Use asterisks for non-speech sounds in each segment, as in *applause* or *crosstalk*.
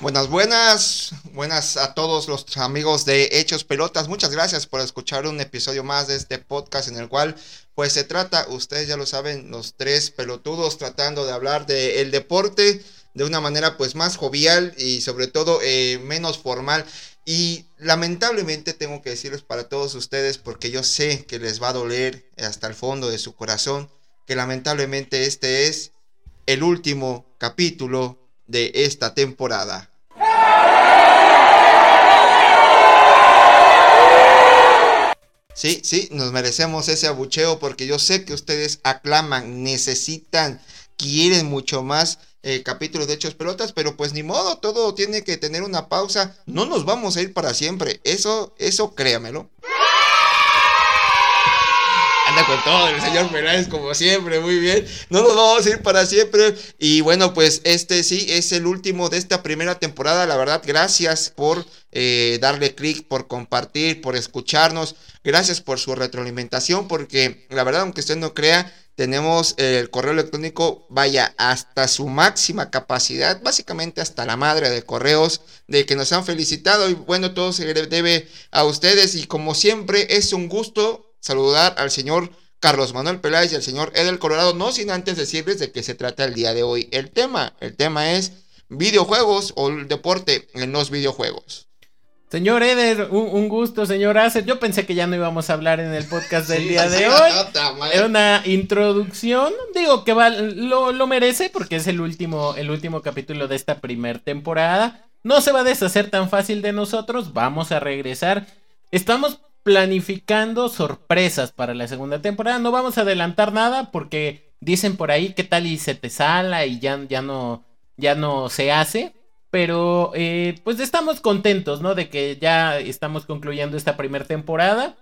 Buenas, buenas, buenas a todos los amigos de Hechos Pelotas. Muchas gracias por escuchar un episodio más de este podcast en el cual pues se trata, ustedes ya lo saben, los tres pelotudos tratando de hablar del el deporte de una manera pues más jovial y sobre todo eh, menos formal. Y lamentablemente tengo que decirles para todos ustedes, porque yo sé que les va a doler hasta el fondo de su corazón, que lamentablemente este es el último capítulo de esta temporada. Sí, sí, nos merecemos ese abucheo porque yo sé que ustedes aclaman, necesitan, quieren mucho más eh, capítulos de Hechos Pelotas, pero pues ni modo, todo tiene que tener una pausa. No nos vamos a ir para siempre, eso, eso créamelo. Anda con todo el señor Peláez como siempre, muy bien. No nos vamos a ir para siempre. Y bueno, pues este sí es el último de esta primera temporada. La verdad, gracias por eh, darle clic, por compartir, por escucharnos. Gracias por su retroalimentación, porque la verdad, aunque usted no crea, tenemos el correo electrónico, vaya, hasta su máxima capacidad, básicamente hasta la madre de correos, de que nos han felicitado y bueno, todo se debe a ustedes y como siempre es un gusto saludar al señor Carlos Manuel Peláez y al señor Edel Colorado, no sin antes decirles de qué se trata el día de hoy. El tema, el tema es videojuegos o el deporte en los videojuegos. Señor Eder, un, un gusto, señor Acer. Yo pensé que ya no íbamos a hablar en el podcast del Sí, día de hoy. madre. Es una introducción. Digo que va, lo, lo merece porque es el último, el último capítulo de esta primer temporada. No se va a deshacer tan fácil de nosotros. Vamos a regresar. Estamos planificando sorpresas para la segunda temporada. No vamos a adelantar nada porque dicen por ahí qué tal y se te sala y ya, ya no, ya no se hace. Pero eh, pues estamos contentos, ¿no? De que ya estamos concluyendo esta primera temporada.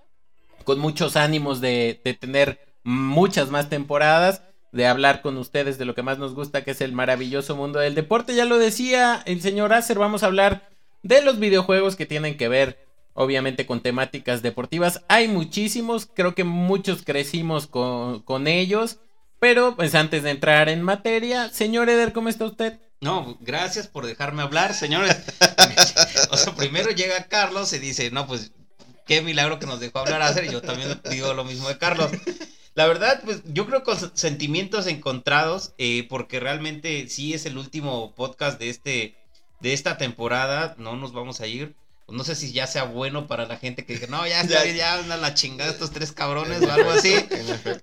Con muchos ánimos de, de tener muchas más temporadas. De hablar con ustedes de lo que más nos gusta, que es el maravilloso mundo del deporte. Ya lo decía el señor Acer, vamos a hablar de los videojuegos que tienen que ver obviamente con temáticas deportivas. Hay muchísimos, creo que muchos crecimos con, con ellos. Pero pues antes de entrar en materia, señor Eder, ¿cómo está usted? No, gracias por dejarme hablar, señores. *laughs* o sea, primero llega Carlos y dice, no, pues qué milagro que nos dejó hablar hacer. Y yo también digo lo mismo de Carlos. La verdad, pues yo creo con sentimientos encontrados, eh, porque realmente sí es el último podcast de este, de esta temporada. No nos vamos a ir. No sé si ya sea bueno para la gente que diga, no, ya *laughs* está bien, ya andan la chingada estos tres cabrones *laughs* o algo así.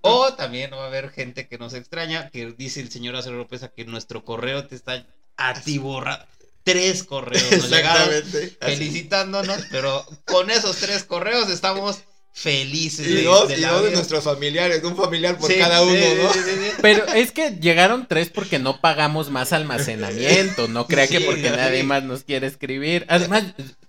O también va a haber gente que nos extraña, que dice el señor Acero López que nuestro correo te está atiborrado. Tres correos nos llegaron. Así. felicitándonos, pero con esos tres correos estamos felices. Y de- dos, de y dos de nuestros familiares, un familiar por Sí, cada uno, sí, ¿no? sí, sí, sí. Pero es que llegaron tres porque no pagamos más almacenamiento. No crea *laughs* que porque sí. nadie más nos quiere escribir. Además,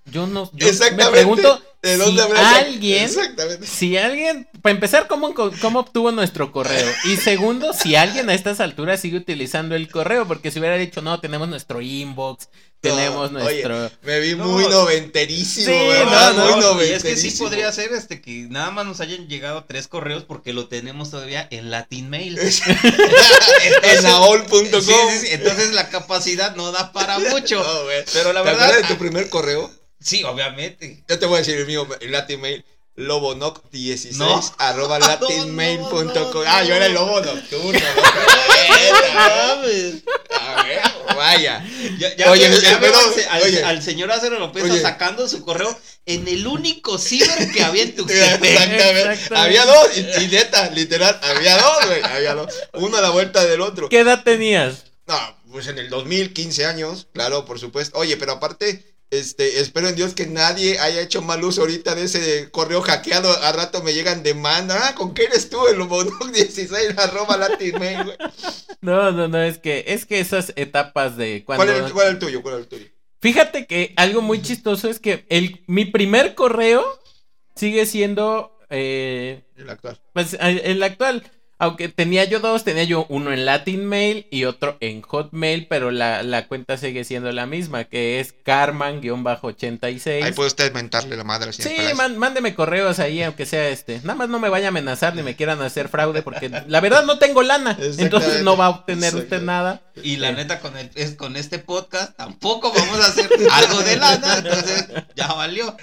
yo no. Yo me pregunto ¿De dónde si alguien. Exactamente. Si alguien, para empezar, ¿cómo, ¿cómo obtuvo nuestro correo? Y segundo, si alguien a estas alturas sigue utilizando el correo, porque si hubiera dicho, no, tenemos nuestro inbox, tenemos No, nuestro... Oye, me vi No. muy noventerísimo, Sí, ¿verdad? no, muy no, Y es que sí noventerísimo. podría ser este que nada más nos hayan llegado tres correos porque lo tenemos todavía en Latin Mail. *laughs* en aol.com. Sí, sí, sí, entonces la capacidad no da para *laughs* mucho. Pero la ¿Te verdad, acuerdas de tu ah, primer correo? Sí, obviamente. Yo te voy a decir el mío, el Latin Mail. Lobonoc16 No. arroba *laughs* latinmail.com. no, no, ah, yo era el lobo nocturno. *laughs* A ver, vaya. Ya, ya Oye, ya pero- veo al, al- oye. al señor Acero López Oye. sacando su correo en el único ciber que había en Tuxtepec. *laughs* Exactamente. Exactamente. Había dos, y, y neta, literal, había dos, güey. Había dos. Uno a la vuelta del otro. ¿Qué edad tenías? No, pues en el 2000, 15 años, claro, por supuesto. Oye, pero aparte, este, espero en Dios que nadie haya hecho mal uso ahorita de ese correo hackeado. A rato me llegan demanda. Ah, ¿con qué eres tú? El Lobonoc 16 *laughs* arroba latinmail, güey. No, no, no, es que, es que esas etapas de cuando... ¿Cuál es el, cuál es el tuyo? ¿Cuál es el tuyo? Fíjate que algo muy chistoso es que el, mi primer correo sigue siendo, eh, El actual. pues, el actual. Aunque tenía yo dos, tenía yo uno en Latin Mail y otro en Hotmail, pero la, cuenta sigue siendo la misma, que es Carman-86. Ahí puede usted mentarle la madre. Sí, mándeme correos ahí, aunque sea este. Nada más no me vaya a amenazar ni me quieran hacer fraude, porque la verdad no tengo lana. Entonces no va a obtener usted nada. Y la este. neta, con, el, es, con este podcast tampoco vamos a hacer algo de lana, entonces ya valió.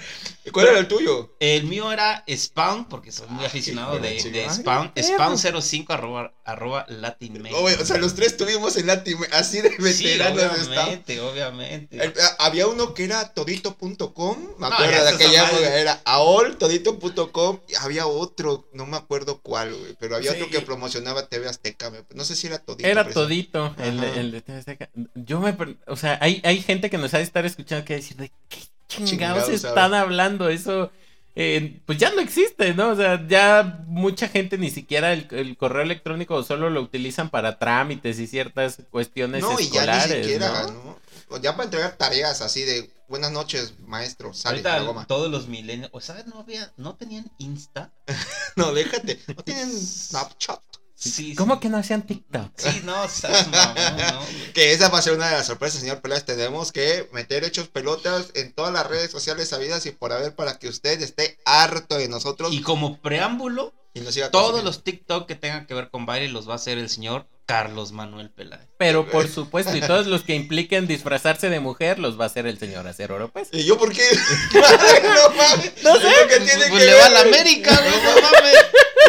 ¿Cuál era el tuyo? El mío era Spawn, porque soy muy ah, aficionado de, de, Spawn. Spawn 06. 5 arroba, arroba Latinmate. Obvio, o sea, los tres tuvimos el Latinmate, así de veteranos sí, obviamente, obviamente. El, eh, había uno que era todito.com, me acuerdo no, de aquella época, era AOL, todito.com, había otro, no me acuerdo cuál, güey, pero había sí, otro que promocionaba TV Azteca, no sé si era Todito. Era. Todito, el, el, de TV Azteca. Yo me, o sea, hay, hay gente que nos ha de estar escuchando que decir, ¿de qué chingados, chingados están hablando? Eso eh, pues ya no existe, ¿no? O sea, ya mucha gente ni siquiera el, el correo electrónico solo lo utilizan para trámites y ciertas cuestiones No, y ya escolares. ni siquiera, ¿no? Ya para entregar tareas así de, buenas noches, maestro, sale la goma. todos los milenios, o sea, no había, no tenían Insta. *laughs* No, déjate, no tienen Snapchat. Sí, ¿Cómo sí. que no hacían TikTok? Sí, no, seas mamón, ¿no? *laughs* Que esa va a ser una de las sorpresas, señor Peláez. Tenemos que meter hechos pelotas en todas las redes sociales sabidas y por haber para que usted esté harto de nosotros Y como preámbulo, y nos siga todos consumiendo. los TikTok que tengan que ver con baile los va a hacer el señor Carlos Manuel Peláez. Pero por supuesto, y todos los que impliquen disfrazarse de mujer los va a hacer el señor Acero Oropes. ¿Y yo por qué? *laughs* *laughs* no mames. No sé. Que tiene Pues que le ver, va a la. América, no mames.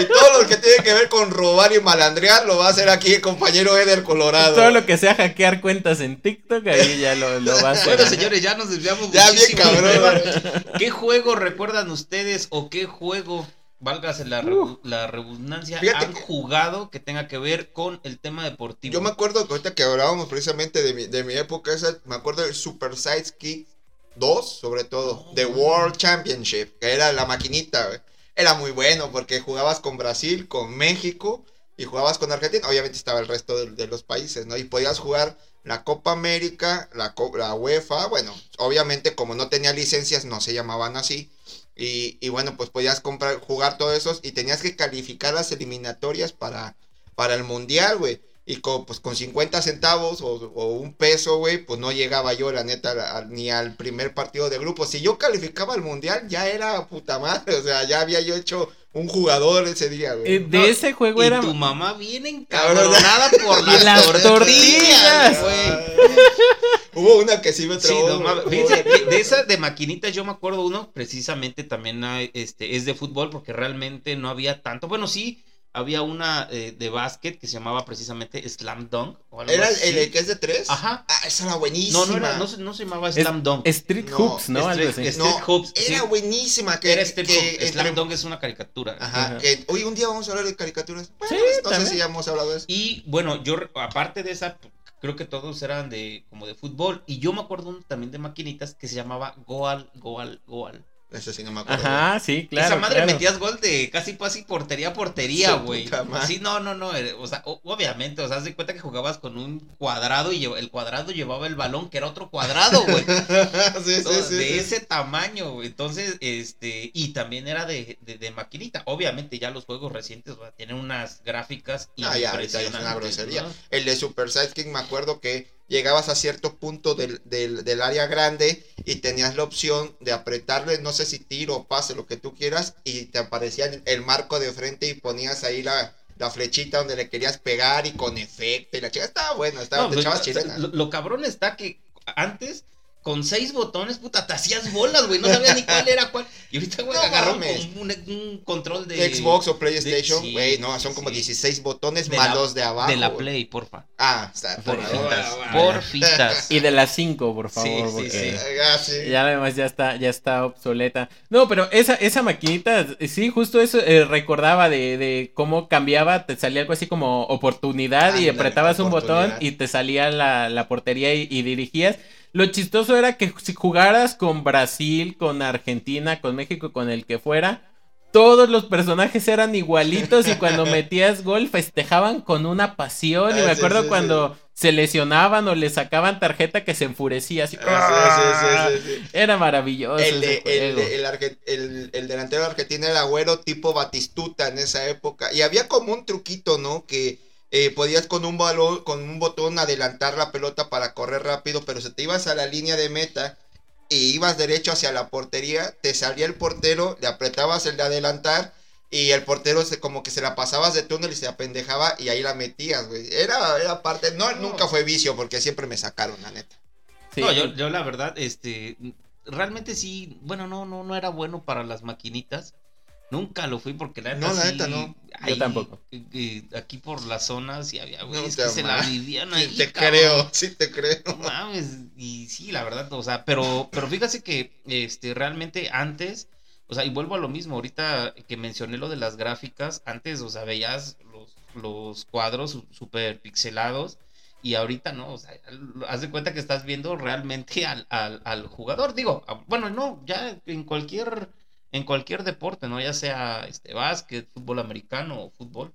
Y todo lo que tiene que ver con robar y malandrear lo va a hacer aquí el compañero Eder Colorado. Todo lo que sea hackear cuentas en TikTok, ahí ya lo, lo va a hacer. Bueno, señores, ya nos desviamos Ya bien muchísimo del cabrón. ¿Qué juego recuerdan ustedes o qué juego, válgase la, la redundancia, han que- jugado que tenga que ver con el tema deportivo? Yo me acuerdo que ahorita que hablábamos precisamente de mi, de mi época, esa, me acuerdo del Super Sidekick 2, sobre todo, The World Championship, que era la maquinita, güey. Era muy bueno porque jugabas con Brasil, con México y jugabas con Argentina. Obviamente estaba el resto de, los países, ¿no? Y podías jugar la Copa América, la, Co- la UEFA, bueno, obviamente como no tenía licencias no se llamaban así. Y, y bueno, pues podías comprar, jugar todos esos y tenías que calificar las eliminatorias para, para el mundial, güey. Y con, pues, con 50 centavos o, o un peso, güey, pues no llegaba yo, la neta, a- a- ni al primer partido de grupo. Si yo calificaba al mundial, ya era puta madre. O sea, ya había yo hecho un jugador ese día, Eh, güey. de ese juego y era. tu mamá viene encabronada por *laughs* Y las, las tortillas, tortillas. güey. Hubo una que sí me Sí, trabó. no mames. Fíjense que de esas de maquinitas yo me acuerdo uno, precisamente también hay, este, es de fútbol porque realmente no había tanto. Bueno, sí, había una eh, de básquet que se llamaba precisamente Slam Dunk. O algo ¿Era el, así. el que es de tres? Ajá. Ah, esa era buenísima. No, no, era, no, se- no se llamaba Es- Slam Dunk. Street No, Hoops, ¿no? Algo Street-. No, Hoops, era sí. buenísima. Que, Era Street que Hoops. entre- Slam Dunk es una caricatura. Ajá, Ajá. que hoy un día vamos a hablar de caricaturas. Bueno, Sí, pues, no sé también. si ya hemos hablado de eso. Y bueno, yo aparte de esa, creo que todos eran de como de fútbol. Y yo me acuerdo uno también de maquinitas que se llamaba Goal, Goal, Goal. Ese sí no me acuerdo. Ajá, sí, claro. Esa madre claro. metías gol de casi casi portería a portería, güey. Sí, no, no, no. eh, O sea, obviamente, o sea, haz de cuenta que jugabas con un cuadrado y el cuadrado llevaba el balón, que era otro cuadrado, güey. *laughs* sí, sí, Todo sí, de ese tamaño, güey. Entonces, este, y también era de, de, de maquinita. Obviamente, ya los juegos recientes sea, tienen unas gráficas Ah, ya, ahorita ya es una grosería. ¿no? El de Super Sidekick me acuerdo que llegabas a cierto punto del, del, del área grande y tenías la opción de apretarle, no sé si tiro o pase, lo que tú quieras, y te aparecía el, el marco de frente y ponías ahí la, la flechita donde le querías pegar y con efecto. Y la chica estaba buena, estaba, No, te pues, echabas chilena. lo, lo cabrón está que antes, con seis botones, puta, te hacías bolas, güey. No sabías ni cuál era cuál. Y ahorita, güey, No agarró un, mames. un- un control de. Xbox o PlayStation, sí, güey, no, son como sí. 16 botones De la- malos de abajo. De la güey. Play, porfa. Ah, está. Porfitas. Ah, Porfitas. Y de las 5, por favor, Sí, sí, porque sí. Ah, sí. ya además ya está, ya está obsoleta. No, pero esa, esa maquinita, sí, justo eso eh, recordaba de, de cómo cambiaba, te salía algo así como oportunidad y apretabas un botón y te salía la, la portería y, y dirigías. Lo chistoso era que si jugaras con Brasil, con Argentina, con México, con el que fuera, todos los personajes eran igualitos y cuando *laughs* metías gol festejaban con una pasión. Y Ah, me sí, acuerdo sí, cuando se lesionaban o le sacaban tarjeta que se enfurecía así. Ah, sí. Era maravilloso. El, de- el, de- el delantero argentino era güero tipo Batistuta en esa época. Y había como un truquito, ¿no? Que eh, podías con un balón, con un botón adelantar la pelota para correr rápido, pero si te ibas a la línea de meta y ibas derecho hacia la portería, te salía el portero, le apretabas el de adelantar y el portero se, como que se la pasabas de túnel y se apendejaba y ahí la metías, güey. Era, era parte, no, nunca fue vicio porque siempre me sacaron, la neta. Sí, No, yo, yo la verdad, este, realmente sí, bueno, no, no, no era bueno para las maquinitas. Nunca lo fui porque la neta No, la sí, neta no. Yo tampoco. eh, aquí por las zonas y había güeyes te que se la vivían Sí, ahí. te cabrón. creo, sí te creo. No mames, y sí, la verdad, o sea, pero, pero fíjate que este, realmente antes, o sea, y vuelvo a lo mismo, ahorita que mencioné lo de las gráficas, antes, o sea, veías los, los cuadros super pixelados y ahorita no, o sea, haz de cuenta que estás viendo realmente al, al, al jugador, digo, bueno, no, ya en cualquier, en cualquier deporte, ¿no? Ya sea este básquet, fútbol americano o fútbol.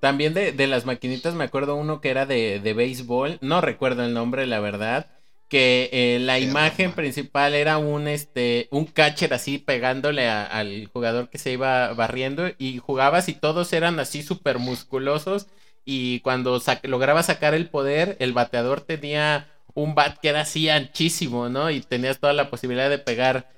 También de, de las maquinitas me acuerdo uno que era de, de béisbol, no recuerdo el nombre, la verdad, que eh, la Qué imagen principal era un este un catcher así pegándole a- al jugador que se iba barriendo y jugabas y todos eran así súper musculosos y cuando sa- lograba sacar el poder, el bateador tenía un bat que era así anchísimo, ¿no? Y tenías toda la posibilidad de pegar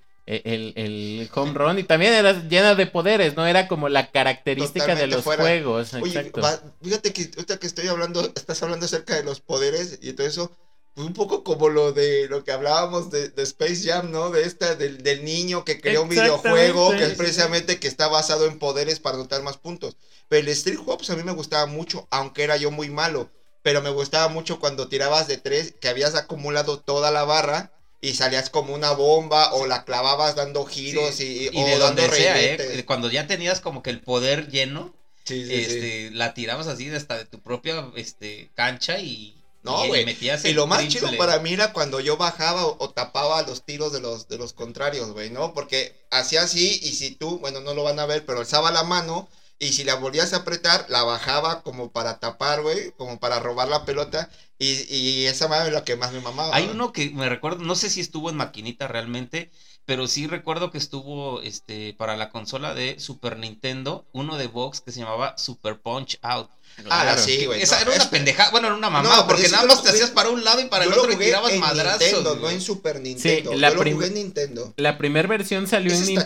el, el home run y también era llena de poderes, ¿no? Era como la característica de los fuera. juegos. Oye, exacto. va- fíjate que ahorita que estoy hablando, estás hablando acerca de los poderes y todo eso, pues un poco como lo de lo que hablábamos de, de Space Jam, ¿no? De esta, del, del niño que crea un videojuego que es precisamente que está basado en poderes para anotar más puntos. Pero el Street Hops a mí me gustaba mucho, aunque era yo muy malo. Pero me gustaba mucho cuando tirabas de tres, que habías acumulado toda la barra y salías como una bomba o la clavabas dando giros Sí, y, y o de dando donde sea, reinetes. ¿eh? Cuando ya tenías como que el poder lleno, Sí, sí, este, la tirabas así hasta de tu propia este, cancha y, No, güey. Y lo más triple. chido para mí era cuando yo bajaba o, o tapaba los tiros de los, de los contrarios, güey, ¿no? Porque hacía así y si tú, bueno, no lo van a ver, pero alzaba la mano y si la volvías a apretar, la bajaba como para tapar, güey, como para robar la pelota y, y esa madre es lo que más me mamaba. Hay ¿no? uno que me recuerdo, no sé si estuvo en maquinita realmente, pero sí recuerdo que estuvo este para la consola de Super Nintendo, uno de box que se llamaba Super Punch Out. Ah, Claro. sí, güey. Esa no, era una es- pendejada, bueno, era una mamada, No, pero porque nada más te hacías para un lado y para el otro y tirabas en madrazos. Nintendo, no en Super Nintendo. la yo lo prim- jugué en Nintendo. La primera versión salió Ese en Nintendo,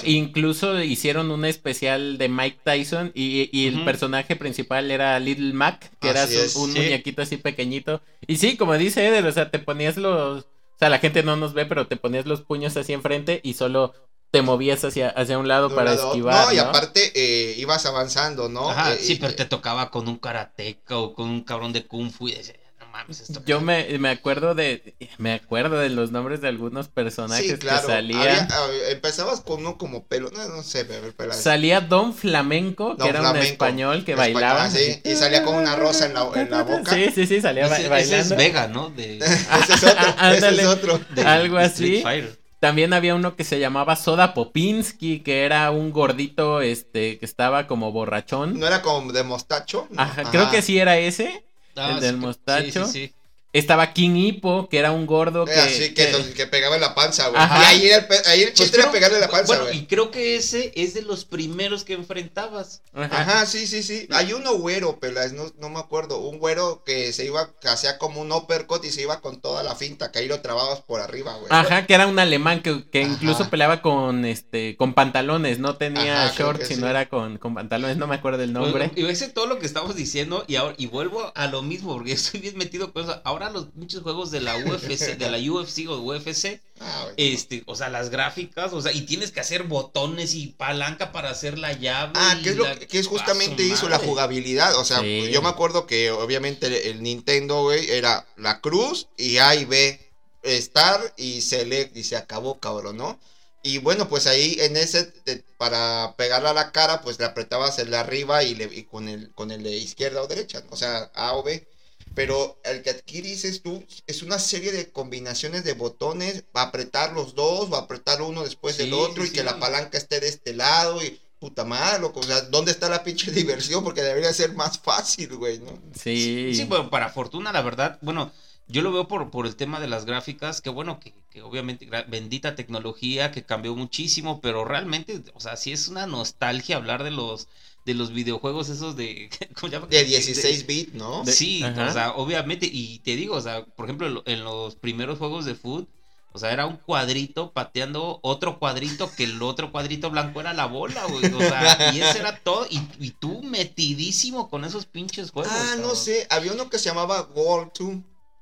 chingoncísimo. incluso hicieron un especial de Mike Tyson y, y el personaje principal era Little Mac, que era Así su- es, un sí. muñequito así pequeñito. Y sí, como dice Eder, o sea, te ponías los... O sea, la gente no nos ve, pero te ponías los puños así enfrente y solo te movías hacia, hacia un lado un para lado esquivar. No, y ¿no? aparte eh, ibas avanzando, ¿no? Ajá, Eh, sí, y- pero te tocaba con un karateca o con un cabrón de kung fu y decías, no mames, esto Yo me, me acuerdo de me acuerdo de los nombres de algunos personajes Sí, claro. que salían. Había- ah, empezabas con uno como pelo, no, no sé, a ver, pela- Salía Don Flamenco, que Don era un Flamenco. español que Español, bailaba. sí, y salía con una rosa en la, en la boca. Sí, sí, sí, salía Ese, ese bailando. es Vega, ¿no? De, *laughs* ese es otro, *laughs* ese Ándale. es otro. de Algo Street así. Fighter. También había uno que se llamaba Soda Popinski, que era un gordito este que estaba como borrachón. No era como de mostacho. ¿no? Ajá, creo que sí era ese. Ah, El del mostacho. Sí, sí, sí. Estaba King Hippo, que era un gordo que, Eh, así que, que- los- que pegaba en la panza, güey. Ajá. Y ahí, era el, ahí el Pues chiste era creo- pegarle la panza, Bueno, güey. y creo que ese es de los primeros que enfrentabas. Ajá. Ajá, sí, sí, sí. Hay uno güero, pelas, no, no me acuerdo. Un güero que se iba, que hacía como un uppercut y se iba con toda la finta, que ahí lo trababas por arriba, güey. Ajá, que era un alemán que, que incluso peleaba con este con pantalones, no tenía Ajá, shorts, sino sí. era con, con pantalones, no me acuerdo el nombre. Y ese todo lo que estamos diciendo y ahora y vuelvo a lo mismo porque *laughs* estoy bien metido con eso. Ahora los muchos juegos de la UFC, de la UFC o UFC, Ah, este, o sea, las gráficas, o sea, y tienes que hacer botones y palanca para hacer la llave. Ah, que es lo la- que, es ¡Ah, justamente su eso, la jugabilidad. O sea, Sí. yo me acuerdo que obviamente el Nintendo, güey, era la cruz y A y B, Star y Select y se acabó, cabrón, ¿no? Y bueno, pues ahí en ese, te- para pegarle a la cara, pues le apretabas el de arriba y, le, y con, el, con el de izquierda o derecha, o sea, A o B. Pero el que aquí dices tú es una serie de combinaciones de botones, va a apretar los dos, va a apretar uno después del otro sí, y que la palanca esté de este lado y puta madre, loco. O sea, ¿dónde está la pinche *laughs* diversión? Porque debería ser más fácil, güey, ¿no? Sí. Sí, bueno, para fortuna, la verdad, bueno, yo lo veo por, por el tema de las gráficas, que bueno, que, que obviamente bendita tecnología, que cambió muchísimo, pero realmente, o sea, sí es una nostalgia hablar de los de los videojuegos esos de *laughs* ¿cómo se llama? De 16 bits, ¿no? De- Sí, Ajá. o sea, obviamente, y te digo, o sea, por ejemplo, en lo- en los primeros juegos de foot, o sea, era un cuadrito pateando otro cuadrito que el otro cuadrito blanco era la bola, güey. O sea, y ese era todo. Y, y tú metidísimo con esos pinches juegos. Ah, no sé, había uno que se llamaba Goal 2,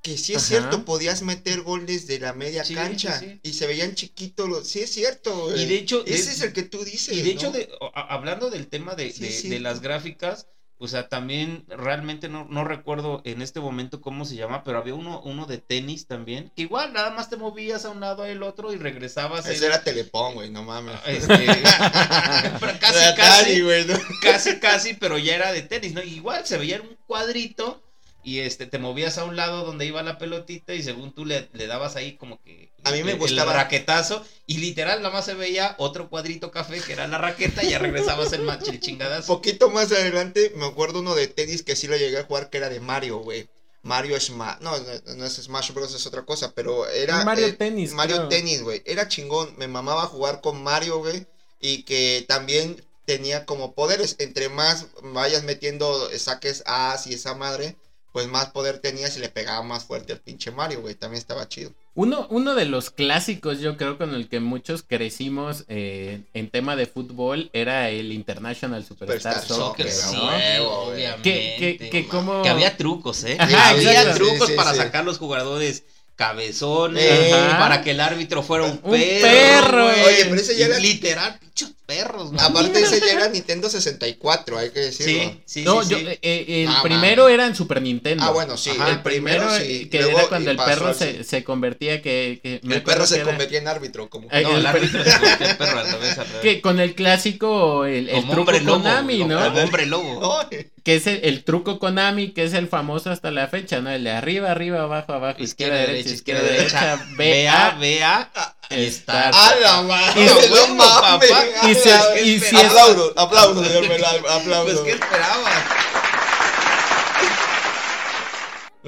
que sí es Ajá. cierto, podías meter gol desde la media Sí, cancha sí, sí. y se veían chiquitos los... Sí es cierto, güey. Y de hecho, de- Ese es el que tú dices, Y de hecho, ¿no? de- a- hablando del tema de, de- las gráficas, o sea, también realmente no, no recuerdo en este momento cómo se llama, pero había uno, uno de tenis también, que igual nada más te movías a un lado al otro y regresabas. Ese era Telepón, güey, no mames. este, *laughs* pero casi, casi, Atari, güey, ¿no? casi, casi, pero ya era de tenis, ¿no? Igual se veía en un cuadrito y este te movías a un lado donde iba la pelotita y según tú le, le dabas ahí como que A mí me el- gustaba- el raquetazo y literal nada más se veía otro cuadrito café que era la raqueta y ya regresabas el, el Un chingadazo. poquito más adelante me acuerdo uno de tenis que sí lo llegué a jugar que era de Mario, güey. Mario Smash, no, no, no es Smash Bros, es otra cosa, pero era... Mario eh, Tennis, Mario creo. Tennis, güey. Era chingón, me mamaba jugar con Mario, güey. Y que también tenía como poderes. Entre más vayas metiendo saques As y esa madre, pues más poder tenías y le pegaba más fuerte al pinche Mario, güey. También estaba chido. Uno, uno de los clásicos, yo creo, con el que muchos crecimos eh, en tema de fútbol era el International Superstar, Superstar Soccer, Soccer, ¿no? Que, que, que como... Que había trucos, ¿eh? Ajá, había trucos Sí, sí, para sí. sacar los jugadores cabezones, Ajá. para que el árbitro fuera un, Un perro. perro, güey. Oye, pero ese ya era- Literal, pinchos perros, ¿no? Aparte ese ya era Nintendo 64, hay que decirlo. Sí, sí, No, sí, yo, sí. eh, eh, el Ah, primero mames. era en Super Nintendo. Ah, bueno, sí, Ajá, el primero sí. Que Luego, era cuando el perro se, se convertía que... que El perro se que era- convertía en árbitro, como... Eh, No, el el árbitro se convirtió *laughs* en perro al revés, al revés. que con el clásico, el, el Como truco hombre lobo, Konami, como ¿no? hombre lobo. No, Que es el, el truco Konami, que es el famoso hasta la fecha, ¿no? El de arriba, arriba, abajo, abajo, izquierda, derecha, izquierda, derecha, B A BA. B A y Start. estar. ¡A la madre! Y ¡No bueno, mames! papá. ¡A Y si- y si Velar, aplausos. Pues, ¿qué esperabas?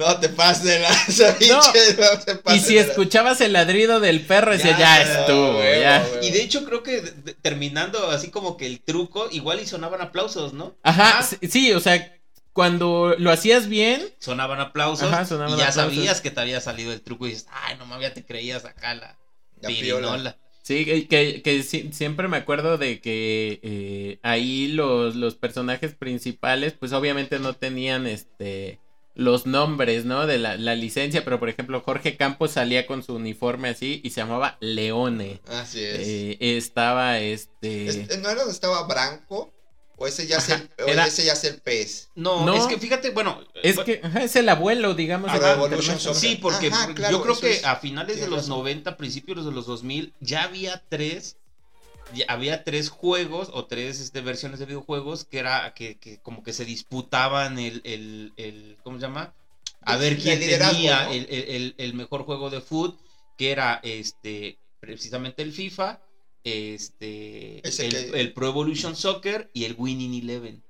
No te pases de lanza, pinche. No, te Y pases si de lanza. escuchabas el ladrido del perro, decías, Ya, ya, estuvo, ya. huevo. Y de hecho creo que de- terminando así como que el truco, igual y sonaban aplausos, ¿no? Ajá, Ah, sí, o sea, cuando lo hacías bien, Sonaban aplausos Ajá, sonaban y ya aplausos. sabías que te había salido el truco y dices, ay, no mames, ya te creías acá la La pirinola. sí, que, que, que sí- siempre me acuerdo de que eh, ahí los, los personajes principales, pues obviamente no tenían este los nombres, ¿no? De la, la licencia, pero por ejemplo, Jorge Campos salía con su uniforme así y se llamaba Leone. Así es. Eh, estaba este. Este, ¿No era donde estaba Branco? ¿O ese ya es el, era- ese ya es el pez? No, No. es que fíjate, bueno, Es eh, que ajá, es el abuelo, digamos. Soccer. Sí, porque Ajá, por- claro, yo creo que es- a finales de los razón. 90, principios de los 2000, ya había tres, había tres juegos o tres este, versiones de videojuegos que era que, que como que se disputaban el, el, el ¿cómo se llama? A ver quién tenía ¿no? el, el- mejor juego de fútbol, que era este precisamente el FIFA, este el, que- el Pro Evolution Soccer y el Winning Eleven.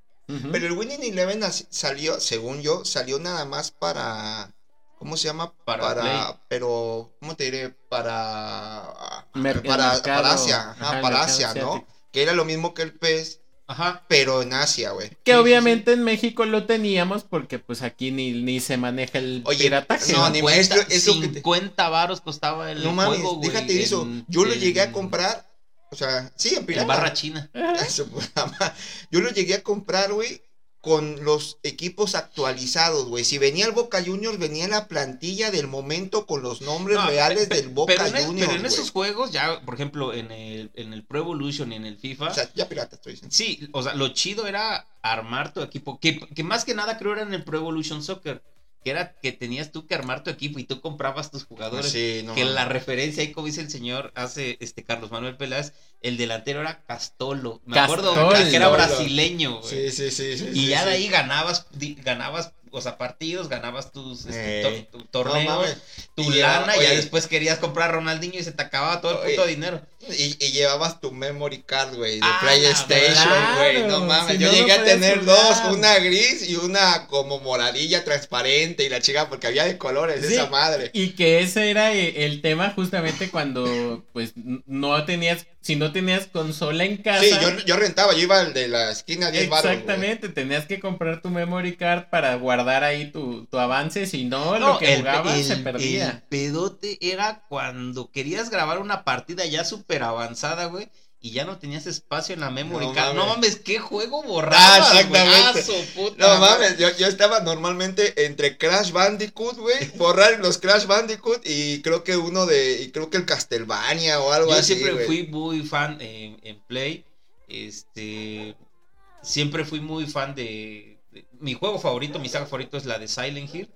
Pero el Winning Eleven salió, según yo, salió nada más para. ¿Cómo se llama? Para pero, ¿cómo te diré? Para. Mer- para, mercado- para Asia, ajá, para Asia, ¿no? Que era lo mismo que el pez, Ajá. pero en Asia, güey. Que Sí, sí, obviamente en México lo teníamos porque pues aquí ni, ni se maneja el Oye, pirataje. no, ¿no? ni 50, maestro, eso que te- 50 varos costaba el No mames, juego, déjate eso. en- Yo lo llegué a comprar. O sea, sí, en pirata. En barra china. *laughs* Eso, madre. Yo lo llegué a comprar, güey, con los equipos actualizados, güey. Si venía el Boca Juniors, venía la plantilla del momento con los nombres No, reales del Boca pero en, es- Juniors. pero en esos juegos, ya, por ejemplo, en el, en el Pro Evolution y en el FIFA, O sea, ya pirata estoy diciendo. sí, o sea, lo chido era armar tu equipo, que, que más que nada creo era en el Pro Evolution Soccer, que era que tenías tú que armar tu equipo y tú comprabas tus jugadores. Sí, no que la referencia ahí, como dice el señor, hace este Carlos Manuel Peláez, el delantero era Castolo. Me acuerdo que era brasileño, güey. Sí, sí, sí. sí Y sí, ya de ahí ganabas, ganabas o sea, partidos, ganabas tus este, to- tu- No torneos, tu Y llevaba- lana, y ya oye. después querías comprar a Ronaldinho y se te acababa todo el Oye. puto dinero. Y, y llevabas tu memory card, güey, de Ah, PlayStation, claro. güey. No mames. Si Yo no, no llegué a tener jugar. dos, una gris y una como moradilla transparente y la chica, porque había de colores Sí. esa madre. Y que ese era eh, el tema justamente cuando pues no tenías, si no tenías consola en casa. Sí, yo, yo rentaba, yo iba al de la esquina 10 baros. güey. Exactamente, tenías que comprar tu memory card para guardar ahí tu, tu avance, si no, No, lo que el, jugabas el- se el perdía. pedote era cuando querías grabar una partida ya súper avanzada, güey. Y ya no tenías espacio en la memory No card. No mames. qué juego borrabas, Ah, exactamente. Puta No mames, yo, yo estaba normalmente entre Crash Bandicoot, güey, borrar los Crash Bandicoot y creo que uno de, y creo que el Castlevania o algo Yo así, siempre güey. fui muy fan en, en Play. Este. Siempre fui muy fan de, de- Mi juego favorito, mi saga favorito es la de Silent Hill.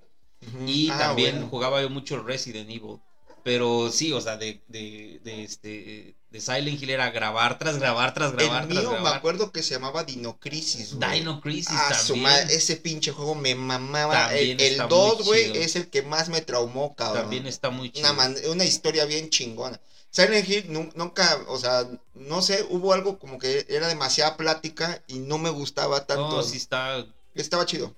Y Ah, también bueno. jugaba yo mucho Resident Evil. Pero sí, o sea, de, de, de este. De Silent Hill era grabar tras grabar tras grabar El tras mío me acuerdo que se llamaba Dino Crisis. Dino Crisis Ah, su también. madre, ese pinche juego me mamaba. También El, el muy 2, güey, es el que más me traumó, cabrón. También está muy chido. una, historia bien chingona. Silent Hill nu- nunca, o sea, no sé, hubo algo como que era demasiada plática y no me gustaba tanto. No, sí está. Estaba chido.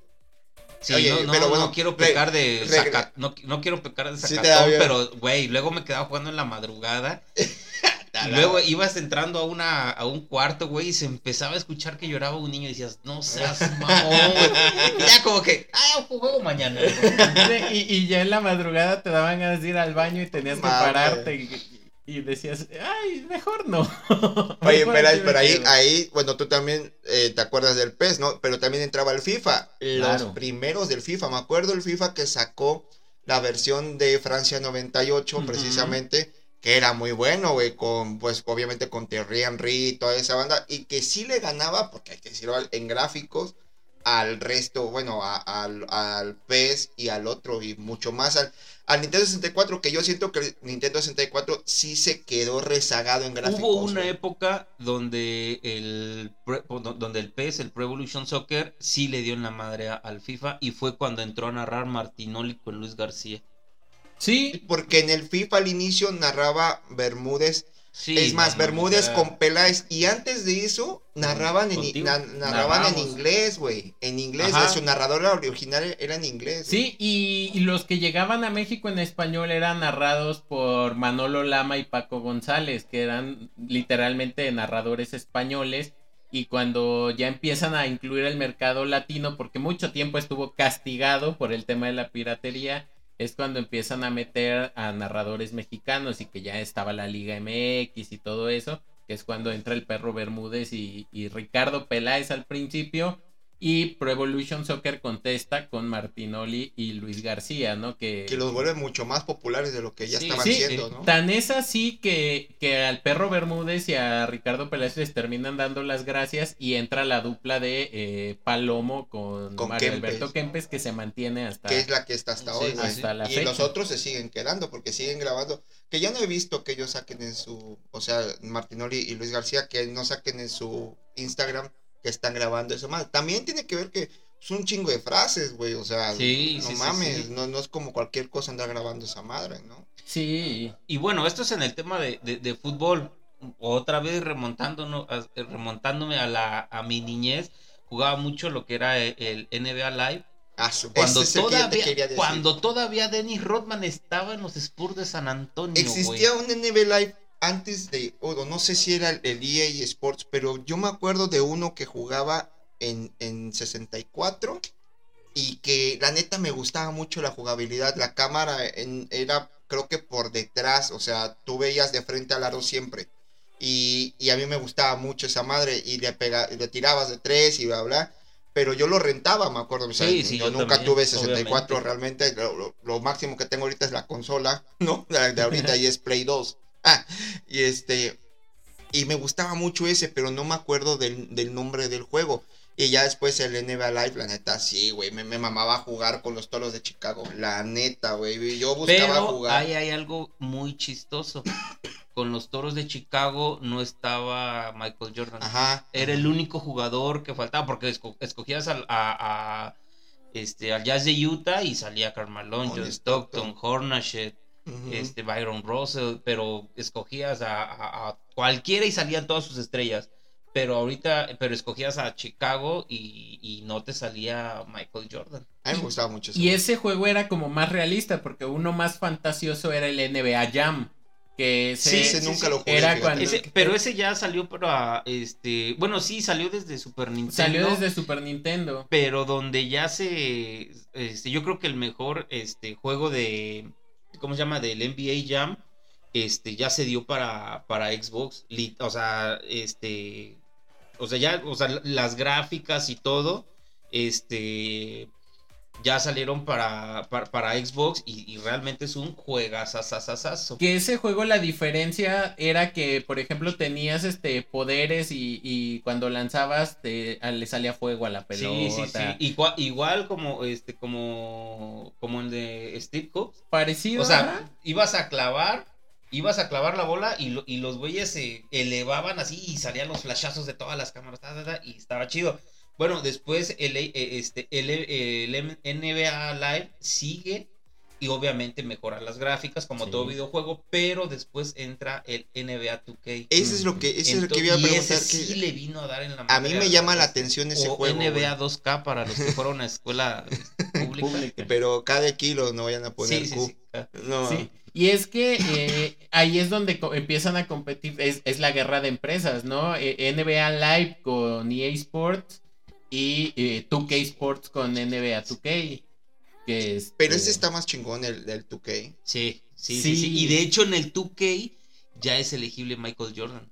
Sí, Oye, no, no, pero no bueno, quiero re- pecar de saca- no, no quiero pecar de sacatón, pero güey, luego me quedaba jugando en la madrugada *laughs* y luego ibas entrando a una a un cuarto, güey, y se empezaba a escuchar que lloraba un niño y decías, "No seas *laughs* mamón." güey. Y ya como que, "Ah, juego mañana." *laughs* güey. Y, y ya en la madrugada te daban ganas de ir al baño y tenías que pararte y, y decías, ay, mejor no. *laughs* Oye, pero, ahí, quedo". ahí, bueno, tú también eh, te acuerdas del PES, ¿no? Pero también entraba el FIFA. Los Claro. primeros del FIFA. Me acuerdo el FIFA que sacó la versión de Francia 98, Ujú. precisamente, que era muy bueno, güey, con, pues, obviamente con Thierry Henry y toda esa banda, y que sí le ganaba, porque hay que decirlo, en gráficos, al resto, bueno, a- al, al PES y al otro, y mucho más al, al Nintendo 64, que yo siento que el Nintendo 64 sí se quedó rezagado en gráficos. Hubo una época donde el donde el PES, el Pro Evolution Soccer, sí le dio en la madre al FIFA y fue cuando entró a narrar Martinoli con Luis García. Sí, Porque en el FIFA al inicio narraba Bermúdez. Sí, es más, no, no, Bermúdez con Peláez. Y antes de eso, narraban en, na- narraban en inglés, güey. En inglés. Ajá. Su narrador original era en inglés. sí, y, y los que llegaban a México en español eran narrados por Manolo Lama y Paco González, que eran literalmente narradores españoles. Y cuando ya empiezan a incluir el mercado latino, porque mucho tiempo estuvo castigado por el tema de la piratería, es cuando empiezan a meter a narradores mexicanos y que ya estaba la Liga MX y todo eso, que es cuando entra el perro Bermúdez y, y Ricardo Peláez al principio. Y Pro Evolution Soccer contesta con Martinoli y Luis García, ¿no? Que, Que los vuelve mucho más populares de lo que ya Sí, estaban sí, siendo, sí. ¿no? Tan es así que, que al perro Bermúdez y a Ricardo Peláez les terminan dando las gracias y entra la dupla de eh, Palomo con, Con Mario Kempes. Alberto Kempes que se mantiene hasta... Que es la que está hasta Sí, hoy, sí, güey. hasta la y fecha. los otros se siguen quedando porque siguen grabando. Que yo no he visto que ellos saquen en su. O sea, Martinoli y Luis García, que no saquen en su Instagram que están grabando eso más. También tiene que ver que es un chingo de frases, güey. O sea, Sí, no sí, mames. sí. No, no es como cualquier cosa andar grabando esa madre, ¿no? Sí, Y bueno, esto es en el tema de, de- de fútbol. Otra vez remontándonos, a- remontándome a la a mi niñez, jugaba mucho lo que era el, el NBA Live. Ah, su- Cuando que todavía, cuando todavía Dennis Rodman estaba en los Spurs de San Antonio. Existía un NBA Live antes de, o no sé si era el, EA Sports, pero yo me acuerdo de uno que jugaba en, en 64 y que la neta me gustaba mucho la jugabilidad. La cámara en- era, creo que por detrás, o sea, tú veías de frente al aro siempre. Y, y a mí me gustaba mucho esa madre y le, pega, le tirabas de tres y bla, bla. Pero yo lo rentaba, me acuerdo. O sea, Sí, sí, yo, yo nunca también, tuve 64 obviamente. realmente. Lo, lo- lo máximo que tengo ahorita es la consola, *laughs* ¿no? La de ahorita *laughs* y es Play 2. *laughs* Y este. Y me gustaba mucho ese, pero no me acuerdo del, del nombre del juego. Y ya después el NBA Live, la neta, sí, güey. Me, me mamaba jugar con los toros de Chicago. La neta, güey. Yo buscaba Pero jugar. ahí hay algo muy chistoso. *coughs* Con los toros de Chicago no estaba Michael Jordan. Ajá. Era el único jugador que faltaba porque esco- escogías al- a, a, este, al Jazz de Utah y salía Carmelo, John John Stockton, Hornachet, Este, Byron Russell, pero escogías a, a- a cualquiera y salían todas sus estrellas. Pero ahorita, pero escogías a Chicago y, y no te salía Michael Jordan. A mí me gustaba mucho eso. Y ese juego era como más realista, porque uno más fantasioso era el NBA Jam. Que ese, Sí, ese nunca sí. lo jugué. Era fíjate. cuando- Ese- pero ese ya salió para, este, bueno, sí, salió desde Super Nintendo. salió desde Super Nintendo. pero donde ya se este, yo creo que el mejor este juego de cómo se llama del NBA Jam este ya se dio para para Xbox o sea este o sea ya o sea las gráficas y todo este ya salieron para para, para Xbox y, y realmente es un juegazazazazazo. Que ese juego la diferencia era que, por ejemplo, tenías este poderes y, y cuando lanzabas te, a- le salía fuego a la pelota. Sí, sí, sí. Igual, igual como este como como el de Steve Jobs. Parecido. O sea, ibas a clavar, ibas a clavar la bola y, lo- y los güeyes se elevaban así y salían los flashazos de todas las cámaras y estaba chido. Bueno, después el, eh, este, el, el NBA Live sigue y obviamente mejora las gráficas como Sí. todo videojuego, pero después entra el NBA 2K. Ese es lo que, ese es lo que iba a y preguntar. ese que- sí le vino a dar en la A mí me llama la atención ese o juego. NBA 2K para los que fueron a escuela este, *laughs* pública. Pero cada kilo no vayan a poner Sí, sí, Q. sí. No. Sí. Y es que eh, ahí es donde co- empiezan a competir, es, es la guerra de empresas, ¿no? Eh, NBA Live con EA Sports y eh, 2K Sports con NBA 2K. Que es, Pero eh, ese está más chingón, el del 2K. Sí, sí, sí, Sí. sí. Y de hecho en el 2K ya es elegible Michael Jordan.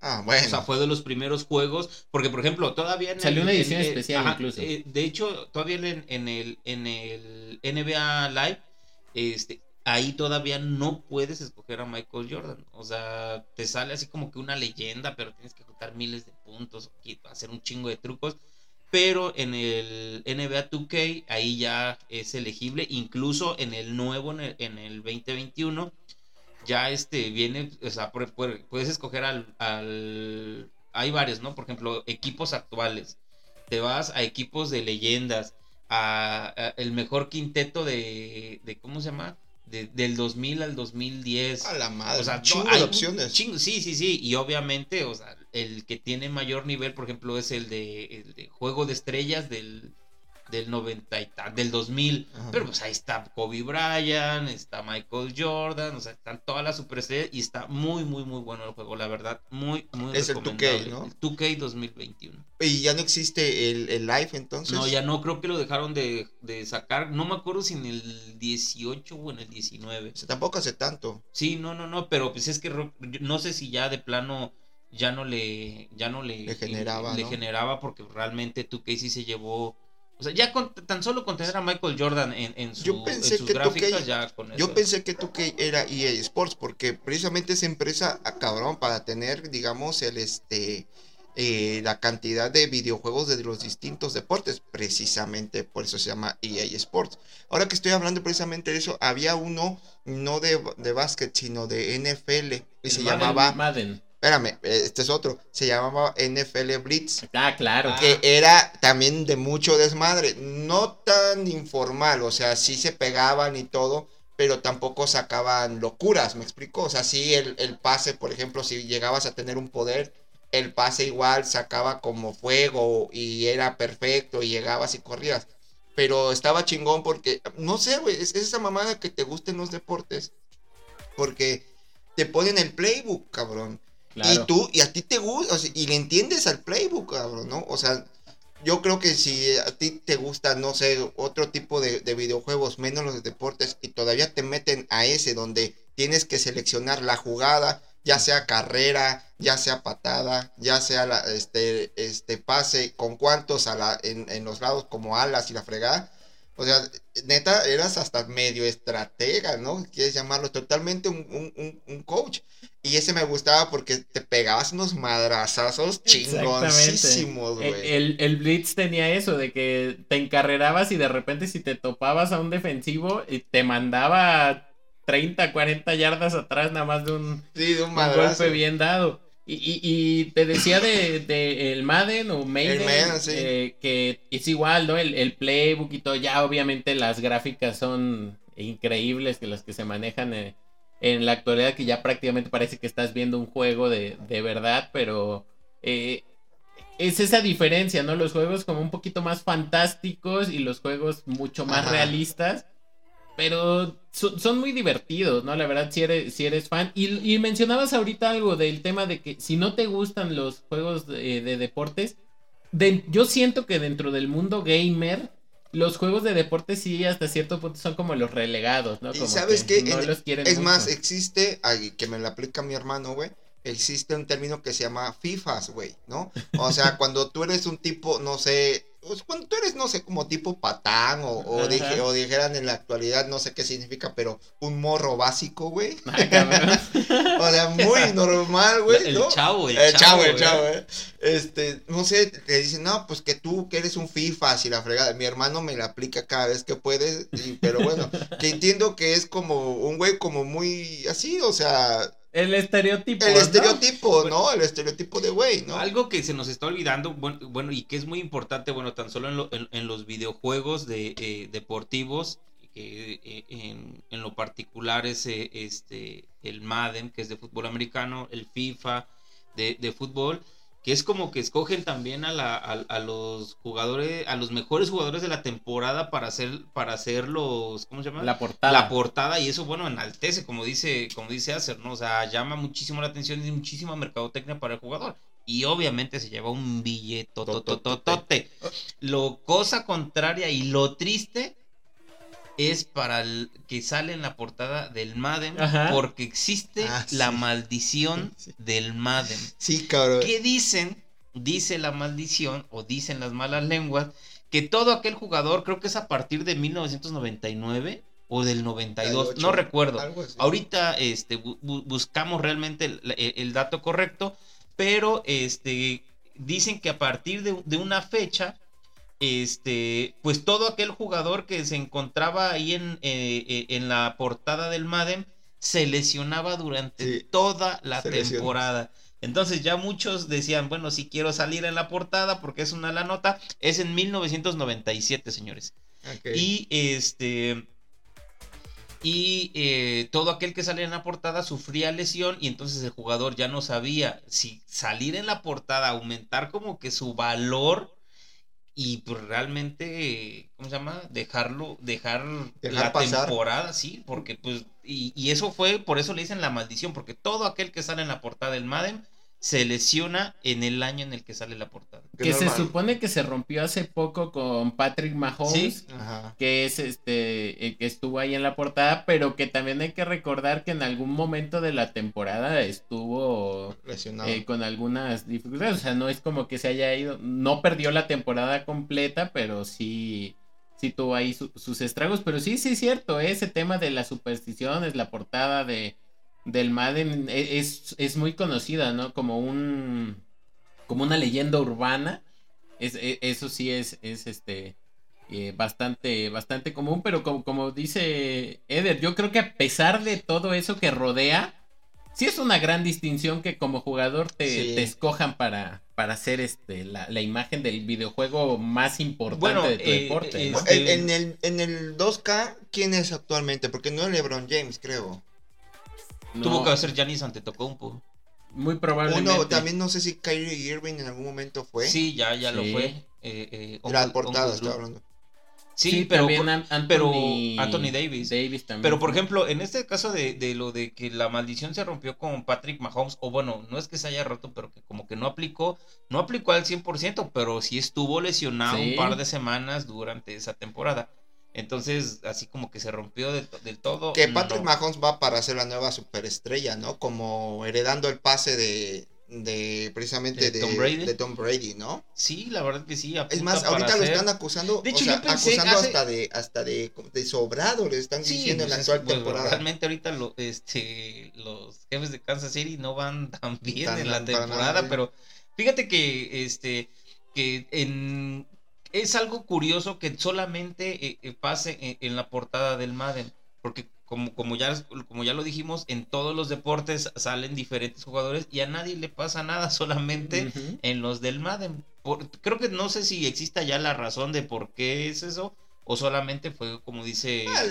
Ah, bueno. O sea, fue de los primeros juegos. Porque, por ejemplo, todavía en Salió el- una edición especial incluso. eh, de hecho, todavía en, en el, en el NBA Live, este, ahí todavía no puedes escoger a Michael Jordan. O sea, te sale así como que una leyenda, pero tienes que juntar miles de puntos, y hacer un chingo de trucos. Pero en el NBA 2K ahí ya es elegible, incluso en el nuevo, en el, en el 2021, ya este viene, o sea, puedes escoger al, al- Hay varios, ¿no? Por ejemplo, equipos actuales. Te vas a equipos de leyendas, a, a el mejor quinteto de, de ¿cómo se llama? De- del 2000 al 2010. A la madre. O sea, un chingo no, hay de opciones. chingo- sí, sí, sí. Y obviamente, o sea, el que tiene mayor nivel, por ejemplo, es el de, el de Juego de Estrellas del, del 90 y tal, del 2000. Ajá. Pero pues ahí está Kobe Bryant, está Michael Jordan, o sea, están todas las superestrellas y está muy, muy, muy bueno el juego, la verdad. Muy, muy Es el 2K, recomendable. ¿no? El 2K 2021. Y ya no existe el, el live entonces. No, ya no, creo que lo dejaron de, de sacar. No me acuerdo si en el 18 o en el 19. O sea, tampoco hace tanto. Sí, no, no, no, pero pues es que no sé si ya de plano ya no le ya no le, Le generaba, le ¿no? generaba porque realmente tú Casey se llevó o sea, ya con, tan solo con tener a Michael Jordan en, en, su- Yo pensé en sus que 2K gráficas ya con eso. Yo pensé que 2K era EA Sports porque precisamente esa empresa a cabrón para tener, digamos, el este eh, la cantidad de videojuegos de los distintos deportes, precisamente por eso se llama EA Sports. Ahora que estoy hablando precisamente de eso, había uno no de, de básquet, sino de NFL y El se Madden. llamaba, Madden. Espérame, este es otro, se llamaba NFL Blitz Ah, claro. Que era también de mucho desmadre, no tan informal, o sea, sí se pegaban y todo, pero tampoco sacaban locuras, me explico, o sea, sí el, el pase, por ejemplo, si llegabas a tener un poder, el pase igual sacaba como fuego y era perfecto y llegabas y corrías, pero estaba chingón porque, no sé, güey, es, es esa mamada que te gusten los deportes, porque te ponen el playbook, cabrón. Claro. Y tú, y a ti te gusta, o sea, y le entiendes al playbook, cabrón, ¿no? O sea, yo creo que si a ti te gusta, no sé, otro tipo de, de videojuegos, menos los de deportes, y todavía te meten a ese donde tienes que seleccionar la jugada, ya sea carrera, ya sea patada, ya sea la, este, este pase, con cuántos a la, en, en los lados como alas y la fregada. O sea, neta, eras hasta medio estratega, ¿no? Quieres llamarlo totalmente un, un, un- un coach. Y ese me gustaba porque te pegabas unos madrazazos chingoncísimos, El, güey. el, el Blitz tenía eso de que te encarrerabas y de repente si te topabas a un defensivo y te mandaba 30, 40 yardas atrás nada más de un, Sí, de un un madrazo. golpe bien dado. Y, y- y te decía de, de el Madden o Maiden, Madden, sí. eh, que es igual, ¿no? El, el playbook y todo, ya obviamente las gráficas son increíbles que las que se manejan eh, en la actualidad, que ya prácticamente parece que estás viendo un juego de, de verdad, pero eh, es esa diferencia, ¿no? Los juegos como un poquito más fantásticos y los juegos mucho más Ajá. realistas. Pero son, son muy divertidos, ¿no? La verdad, si eres, si eres fan. Y, y mencionabas ahorita algo del tema de que si no te gustan los juegos de, de deportes, de- yo siento que dentro del mundo gamer, los juegos de deportes sí hasta cierto punto son como los relegados, ¿no? Y sabes que no En- los quieren es mucho. más, existe, ay, que me lo aplica mi hermano, güey. Existe un término que se llama FIFAs, güey, ¿no? O sea, *laughs* cuando tú eres un tipo, no sé, pues, cuando tú eres, no sé, como tipo patán o, dije- o dijeran en la actualidad, no sé qué significa, pero un morro básico, güey. *laughs* *laughs* O sea, muy normal, güey, el ¿no? chavo, el, El chavo, el güey. chavo, eh. Este, no sé, te dicen, no, pues que tú, que eres un FIFA, si la fregada. Mi hermano me la aplica cada vez que puede, y- pero bueno, que entiendo que es como un güey como muy así, o sea, El estereotipo. el ¿no? estereotipo, ¿no? El estereotipo de güey, ¿no? Algo que se nos está olvidando, bueno, bueno, y que es muy importante, bueno, tan solo en, lo- en- en los videojuegos de, eh, deportivos, que eh, en, en lo particular es eh, este, el Madden, que es de fútbol americano, el FIFA de, de fútbol, que es como que escogen también a, la, a, a los jugadores, a los mejores jugadores de la temporada para hacer, para hacer los, ¿cómo se llama? La portada. la portada y eso bueno enaltece como dice como dice Acer no o sea llama muchísimo la atención y muchísima mercadotecnia para el jugador y obviamente se lleva un billete lo cosa contraria y lo triste es para el que sale en la portada del Madden Ajá. porque existe Ah, la sí. maldición *laughs* Sí. del Madden Sí, cabrón. ¿Qué dicen? Dice la maldición o dicen las malas lenguas que todo aquel jugador, creo que es a partir de 1999 o del 92, no 98, recuerdo. Ahorita este, bu- bu- buscamos realmente el, el- el dato correcto, pero este, dicen que a partir de, de una fecha, este, pues todo aquel jugador que se encontraba ahí en, eh, eh, en la portada del Madden se lesionaba durante Sí, toda la temporada. Entonces ya muchos decían, bueno, si quiero salir en la portada porque es una la nota, es en 1997, señores. Y este. Y eh, todo aquel que salía en la portada sufría lesión y entonces el jugador ya no sabía si salir en la portada, aumentar como que su valor y pues realmente, ¿cómo se llama? Dejarlo, dejar, Dejar la pasar. temporada, sí, porque pues, y, y eso fue, por eso le dicen la maldición, porque todo aquel que sale en la portada del Madden se lesiona en el año en el que sale la portada. Que se supone que se rompió hace poco con Patrick Mahomes. Sí. Que es este eh, que estuvo ahí en la portada, pero que también hay que recordar que en algún momento de la temporada estuvo Lesionado. eh, con algunas dificultades, o sea, no es como que se haya ido, no perdió la temporada completa, pero sí sí tuvo ahí su- sus estragos, pero sí sí es cierto, ese tema de las supersticiones, la portada de del Madden e- es, es muy conocida, ¿no? Como un como una leyenda urbana. Es, e- eso sí es, es este eh, bastante, bastante común, pero como, como dice Eder, yo creo que a pesar de todo eso que rodea, sí es una gran distinción que como jugador te, Sí. te escojan para, para hacer este la, la imagen del videojuego más importante Bueno, de tu eh, deporte. eh, ¿no? este- En, en el, en el 2K, ¿quién es actualmente? Porque no es LeBron James, creo. Tuvo que hacer Giannis Antetokounmpo. muy probablemente. Uno, también no sé si Kyrie Irving en algún momento fue. Sí, ya, ya lo fue. Eh, eh, La portada, estaba hablando. Sí, Sí, pero, también Anthony, pero Anthony Davis. Davis también. pero por ejemplo, en este caso de, de lo de que la maldición se rompió con Patrick Mahomes, o bueno, no es que se haya roto, pero que como que no aplicó, no aplicó al 100%, pero sí estuvo lesionado Sí. un par de semanas durante esa temporada. Entonces, así como que se rompió del, del todo. Que Patrick no. Mahomes va para ser la nueva superestrella, ¿no? Como heredando el pase de, de precisamente ¿De Tom Brady? de Tom Brady, ¿no? Sí, la verdad que sí. Es más, ahorita lo están acusando, De o hecho, sea, yo pensé acusando hace- hasta de hasta de, de sobrado, le están Sí, diciendo en la pues, actual es- pues, temporada. realmente ahorita lo, este, los jefes de Kansas City no van tan bien Tan- en la nada temporada, bien. pero fíjate que este que en es algo curioso que solamente eh, eh, pase en, en la portada del Madden, porque como, como, ya, como ya lo dijimos, en todos los deportes salen diferentes jugadores y a nadie le pasa nada, *laughs* solamente en los del Madden. Por- creo que no sé si exista ya la razón de por qué es eso, o solamente fue, como dice Ah,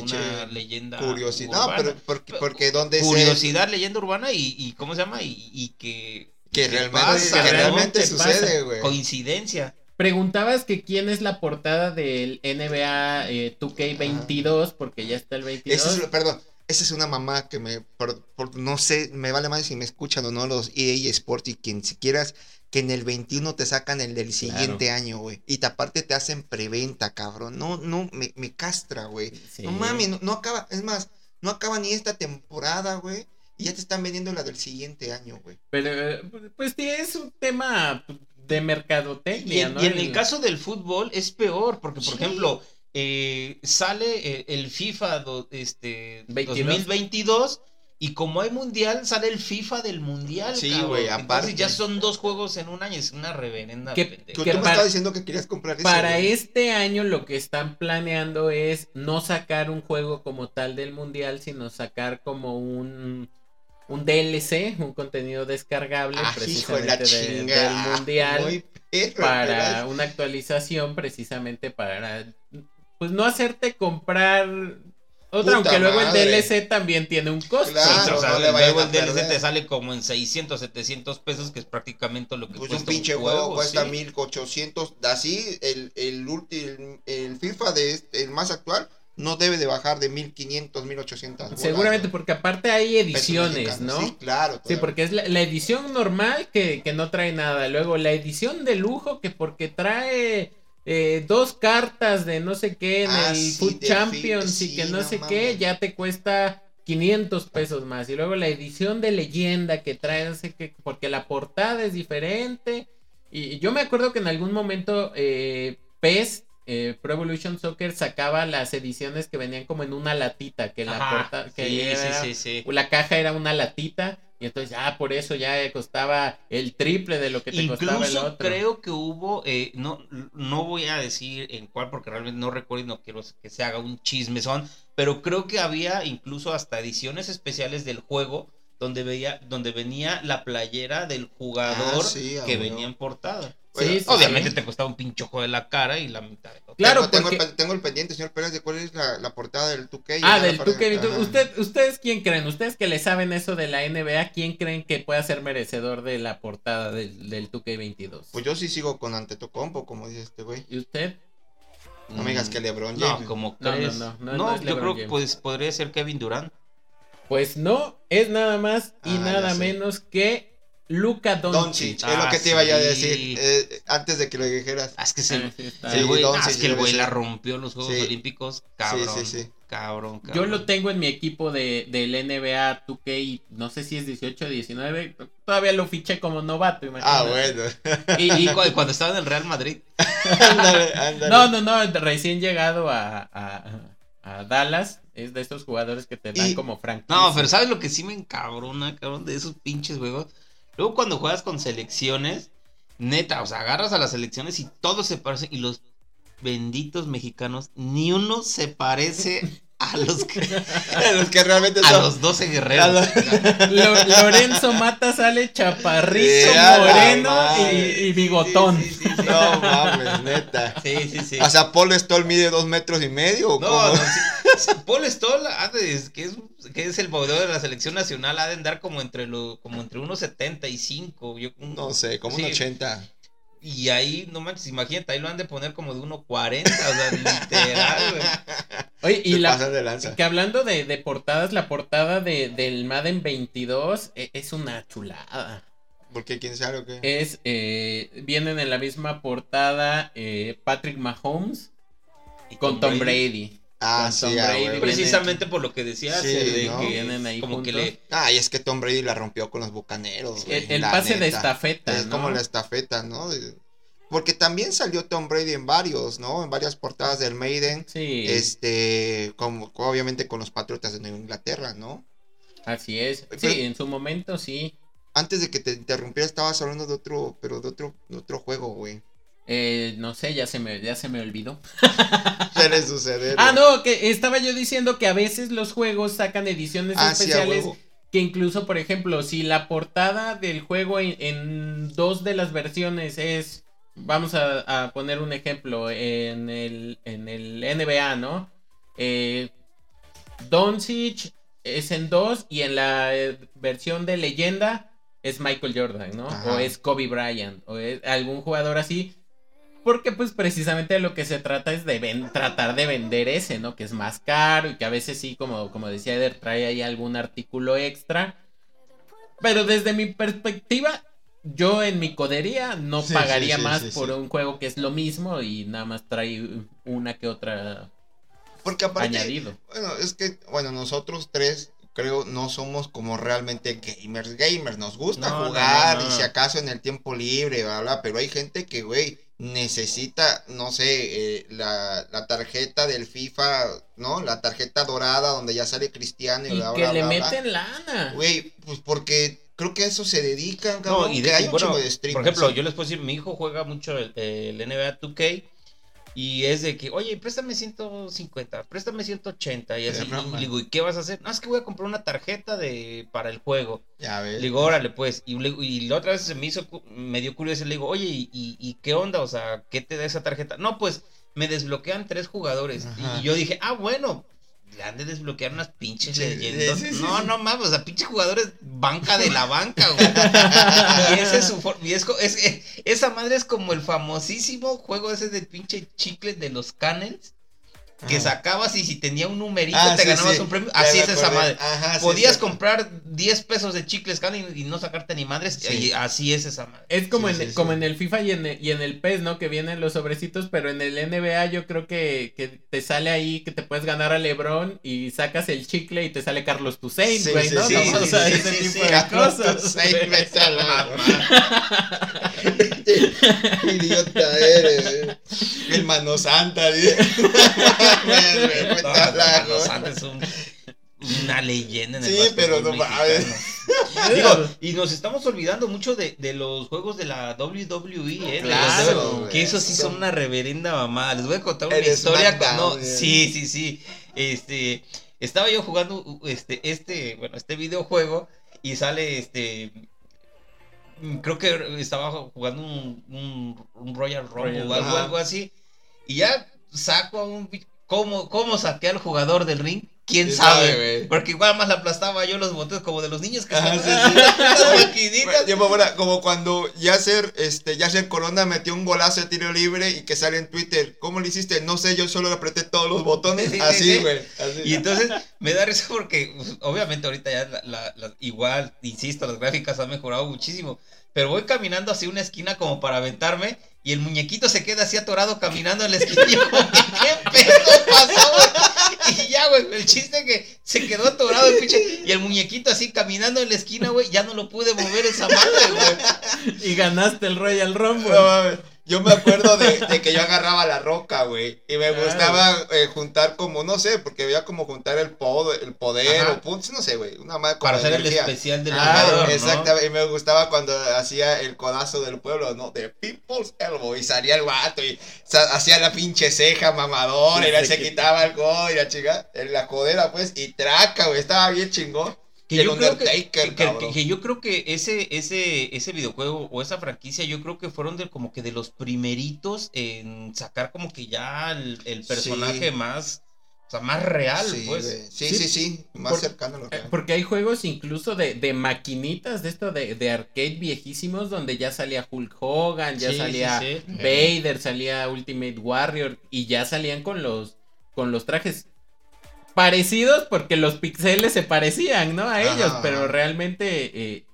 una leyenda Curiosidad. Urbana. pero porque, porque donde se- Curiosidad, leyenda urbana y, y ¿cómo se llama? Y, y que... que realmente, sucede, güey. Coincidencia. Preguntabas que quién es la portada del NBA eh, 2K22, porque ya está el 22. Esa es, perdón, esa es una mamá que me, por- por- no sé, me vale más si me escuchan o no los EA Sports y quien si quieras que en el 21 te sacan el del siguiente año, güey. Y te- aparte te hacen preventa, cabrón. No, no, me, me castra, güey. Sí. No mames, no, no acaba, es más, no acaba ni esta temporada, güey. Y ya te están vendiendo la del siguiente año, güey. Pero, eh, pues sí, es un tema de Y mercadotecnia, en, ¿no? y en el caso del fútbol es peor, porque por Sí. ejemplo, eh, sale eh, el FIFA do- este, 22. 2022 y como hay mundial, sale el FIFA del mundial. Sí, güey, aparte. ya son dos juegos en un año, es una reverenda. Que- Que tú me para- estabas diciendo que querías comprar. Para este año lo que están planeando es no sacar un juego como tal del mundial, sino sacar como un, un DLC, un contenido descargable Ah, precisamente de- del mundial Muy perro, para ¿verdad? una actualización precisamente para pues no hacerte comprar otra, Puta aunque luego madre. el DLC también tiene un costo. Claro. o sea, no le vayan luego a el DLC perder. te sale como en 600, 700 pesos, que es prácticamente lo que Pues cuesta un pinche juego, cuesta sí. 1800. Así, el, el, ulti- el, el FIFA de este- el más actual no debe de bajar de 1500, 1800. bolas, Seguramente porque aparte hay ediciones. ¿no? Sí, claro. Sí, porque es la, la edición normal que, que no trae nada. Luego la edición de lujo que porque trae eh, dos cartas de no sé qué en Ah, el sí, Food Champions fi- y que sí, no, no sé qué, ya te cuesta 500 pesos más. Y luego la edición de leyenda que trae, no sé qué, porque la portada es diferente. Y yo me acuerdo que en algún momento eh, PES, eh, Pro Evolution Soccer, sacaba las ediciones que venían como en una latita, que la Ajá, porta- que sí, era- sí, sí, sí. la caja era una latita y entonces ya por eso ya costaba el triple de lo que te costaba el Incluso otro. creo que hubo, eh, no, no voy a decir en cuál porque realmente no recuerdo y no quiero que se haga un chismezón, pero creo que había incluso hasta ediciones especiales del juego donde veía, donde venía la playera del jugador Ah, sí, a que venía en portada. Bueno, Sí, sí, Obviamente sí. te costaba un pinchojo de la cara y la mitad de otro. Claro, tengo, tengo porque- el, pe- tengo el pendiente, señor Pérez, de cuál es la, la portada del 2K. Ah, del la 2K22. Ajá. ¿Usted, ¿Ustedes quién creen? ¿Ustedes que le saben eso de la NBA? ¿Quién creen que pueda ser merecedor de la portada del, del 2K22? Pues yo sí sigo con Antetokounmpo, como dice este güey. ¿Y usted? No me digas que LeBron No, James. como No, no, crees. no, no, No, yo creo que pues, podría ser Kevin Durant. Pues no, es nada más y Ah, nada menos que Luka Doncic. Es Ah, lo que te iba yo a decir eh, antes de que lo dijeras. Ah, es que Ah, se, sí, el güey, ah, es que el güey la rompió en los Juegos Sí. Olímpicos. Cabrón. Sí, sí, sí. Cabrón, cabrón. Yo lo tengo en mi equipo de, del NBA 2K, no sé si es 18 o 19. Todavía lo fiché como novato, imagínate. Ah, bueno. Y, y- Y cu- cuando estaba en el Real Madrid. *laughs* ándale, ándale. no, no, no, recién llegado a, a, a Dallas. Es de estos jugadores que te dan Y- como franquicia. No, pero ¿sabes lo que sí me encabrona, cabrón, de esos pinches juegos? Luego cuando juegas con selecciones, neta, o sea, agarras a las selecciones y todos se parecen. Y los benditos mexicanos, ni uno se parece a los que, *laughs* Los que realmente a son. los 12 guerreros. *laughs* Lo- Lorenzo Mata sale chaparrito, a moreno madre. y, y bigotón. Sí, sí, sí, sí. *laughs* No mames, neta. Sí, sí, sí. O sea, Paul Stoll mide dos metros y medio. ¿o No, cómo? no, sí, *laughs* Paul Stoll, que, es, que es el boxeador de la selección nacional, ha de andar como entre lo, como entre unos 75. Yo, No sé, como un Sí. 80. Y ahí, no manches, imagínate, ahí lo han de poner como de 1.40, o sea, literal, güey. *laughs* Oye, y Se la, pasan de lanza. que hablando de, de portadas, la portada de, del Madden 22 e- es una chulada. ¿Por qué? ¿Quién sabe o qué? Es, eh, vienen en la misma portada eh, Patrick Mahomes Y con Tom Brady. Ah, con sí, Tom Brady. Precisamente por lo que decías, Sí, de ¿no? que Vienen ahí como que le... Ah, y es que Tom Brady la rompió con los bucaneros. güey, El, pase de estafeta. Es ¿no? como la estafeta, ¿no? Porque también salió Tom Brady en varios, ¿no? En varias portadas del Maiden. Sí, Este, como obviamente con los Patriotas de Nueva Inglaterra, ¿no? así es. Pero- Sí, en su momento sí. Antes de que te interrumpiera estabas hablando de otro, pero de otro, de otro juego, güey. Eh, no sé, ya se me, ya se me olvidó. *laughs* Suele suceder. Ah, no, que estaba yo diciendo que a veces los juegos sacan ediciones Ah, especiales. que incluso, por ejemplo, si la portada del juego en, en dos de las versiones es. Vamos a, a poner un ejemplo. En el, en el NBA, ¿no? Eh, Doncic es en dos y en la eh, versión de leyenda es Michael Jordan, ¿no? Ajá. O es Kobe Bryant, o es algún jugador así. Porque pues precisamente de lo que se trata es de ven- tratar de vender ese, ¿no? Que es más caro y que a veces sí, como, como decía Eder, trae ahí algún artículo extra. Pero desde mi perspectiva, yo en mi codería no Sí, pagaría sí, sí, más por un juego que es lo mismo y nada más trae una que otra Porque aparte, añadido. bueno, es que, bueno, nosotros tres creo no somos como realmente gamers, gamers, nos gusta no, jugar no, no. y si acaso en el tiempo libre, bla, bla, pero hay gente que, güey, necesita, no sé, eh, la, la tarjeta del FIFA, ¿no? La tarjeta dorada donde ya sale Cristiano y, Y bla, que bla, le bla, bla. meten lana. Güey, pues porque creo que a eso se dedican, No, cabrón, y que de, hay y un bueno, chingo de streamers. por ejemplo, yo les puedo decir, mi hijo juega mucho el, el NBA 2K y es de que, oye, préstame 150, préstame 180 y así. Y digo, ¿y qué vas a hacer? No, es que voy a comprar una tarjeta de para el juego. Ya ves. Le digo, órale, pues. Y, le- y la otra vez se me hizo, me dio curioso. Le digo, oye, ¿y, y, qué onda? O sea, ¿qué te da esa tarjeta? No, pues me desbloquean tres jugadores. Ajá. Y yo dije, ah, bueno, han de desbloquear unas pinches leyendas. sí, sí, no, sí. no mames, o sea, pinches jugadores banca de la banca, güey. *laughs* y ese es su y es, es- eh, esa madre es como el famosísimo juego ese de pinche chicle de los canels. Que sacabas y si tenía un numerito Ah, te sí, ganabas sí. un premio. Ya Así es esa madre. Ajá, Podías sí. comprar 10 pesos de chicles cada y, y no sacarte ni madres. Sí. y así es esa madre. Es como, Sí, en, sí, sí. como en el FIFA y en el, y en el PES, ¿no? Que vienen los sobrecitos, pero en el NBA yo creo que, que te sale ahí que te puedes ganar a LeBron y sacas el chicle y te sale Carlos Toussaint, Sí, güey, sí, ¿no? sí, o sea, sí, ese sí, tipo sí, de Carlos cosas. *laughs* *laughs* Idiota eres. Eh. El mano santa. dice. Mames, güey, vete No, a la- Los Santos es un- una leyenda en el Sí, pero no mames. Digo, y nos estamos olvidando mucho de, de los juegos de la WWE, ¿eh? Claro, los que eso sí son una reverenda mamada. Les voy a contar una historia. SmackDown, no, güey. sí, sí, sí. Este, estaba yo jugando este, este, bueno, este videojuego y sale este. Creo que estaba jugando un, un, un Royal Rumble Royal o algo, algo así. Y ya saco a un. ¿Cómo, cómo saqué al jugador del ring? ¿Quién ¿Quién sabe? güey? Porque igual más le aplastaba yo los botones como de los niños que Ajá, están *laughs* sí, las maquinitas. Yo como cuando Yasser, este, Yasser Corona metió un golazo de tiro libre y que sale en Twitter. ¿Cómo lo hiciste? No sé, yo solo apreté todos los botones. *laughs* Sí, sí, Así, sí. güey. Y entonces me da risa porque pues, obviamente ahorita ya la, la- la- igual, insisto, las gráficas han mejorado muchísimo. Pero voy caminando hacia una esquina como para aventarme y el muñequito se queda así atorado caminando en la esquina. *laughs* Y yo ¿qué pedo pasó, ya, güey, el chiste que se quedó atorado el pinche. Y el muñequito así caminando en la esquina, güey, ya no lo pude mover esa madre, güey. Y ganaste el Royal Rumble. No. Yo me acuerdo de, de que yo agarraba la roca, güey. Y me Claro. gustaba eh, juntar como, no sé, porque veía como juntar el poder, el poder Ajá. o puntos, no sé, güey. Una madre como Para hacer el especial del Ah, jugador, ¿no? Exactamente, y me gustaba cuando hacía el codazo del pueblo, ¿no? De People's Elbow, y salía el vato y sa- hacía la pinche ceja mamadora, y se quitaba el codo y la chica, en la codera, pues, y traca, güey, estaba bien chingón. Que yo, creo que, Undertaker, que- que- cabrón. que yo creo que ese, ese, ese videojuego o esa franquicia, yo creo que fueron de, como que de los primeritos en sacar como que ya el, el personaje Sí. más, o sea, más real, sí, pues. sí, Sí, sí, sí, más por- cercano a lo Eh, real. Porque hay juegos incluso de, de maquinitas de esto de, de arcade viejísimos donde ya salía Hulk Hogan, ya Sí, salía. Vader, salía Ultimate Warrior y ya salían con los con los trajes parecidos porque los pixeles se parecían, ¿no? A ellos, Ajá. pero realmente eh,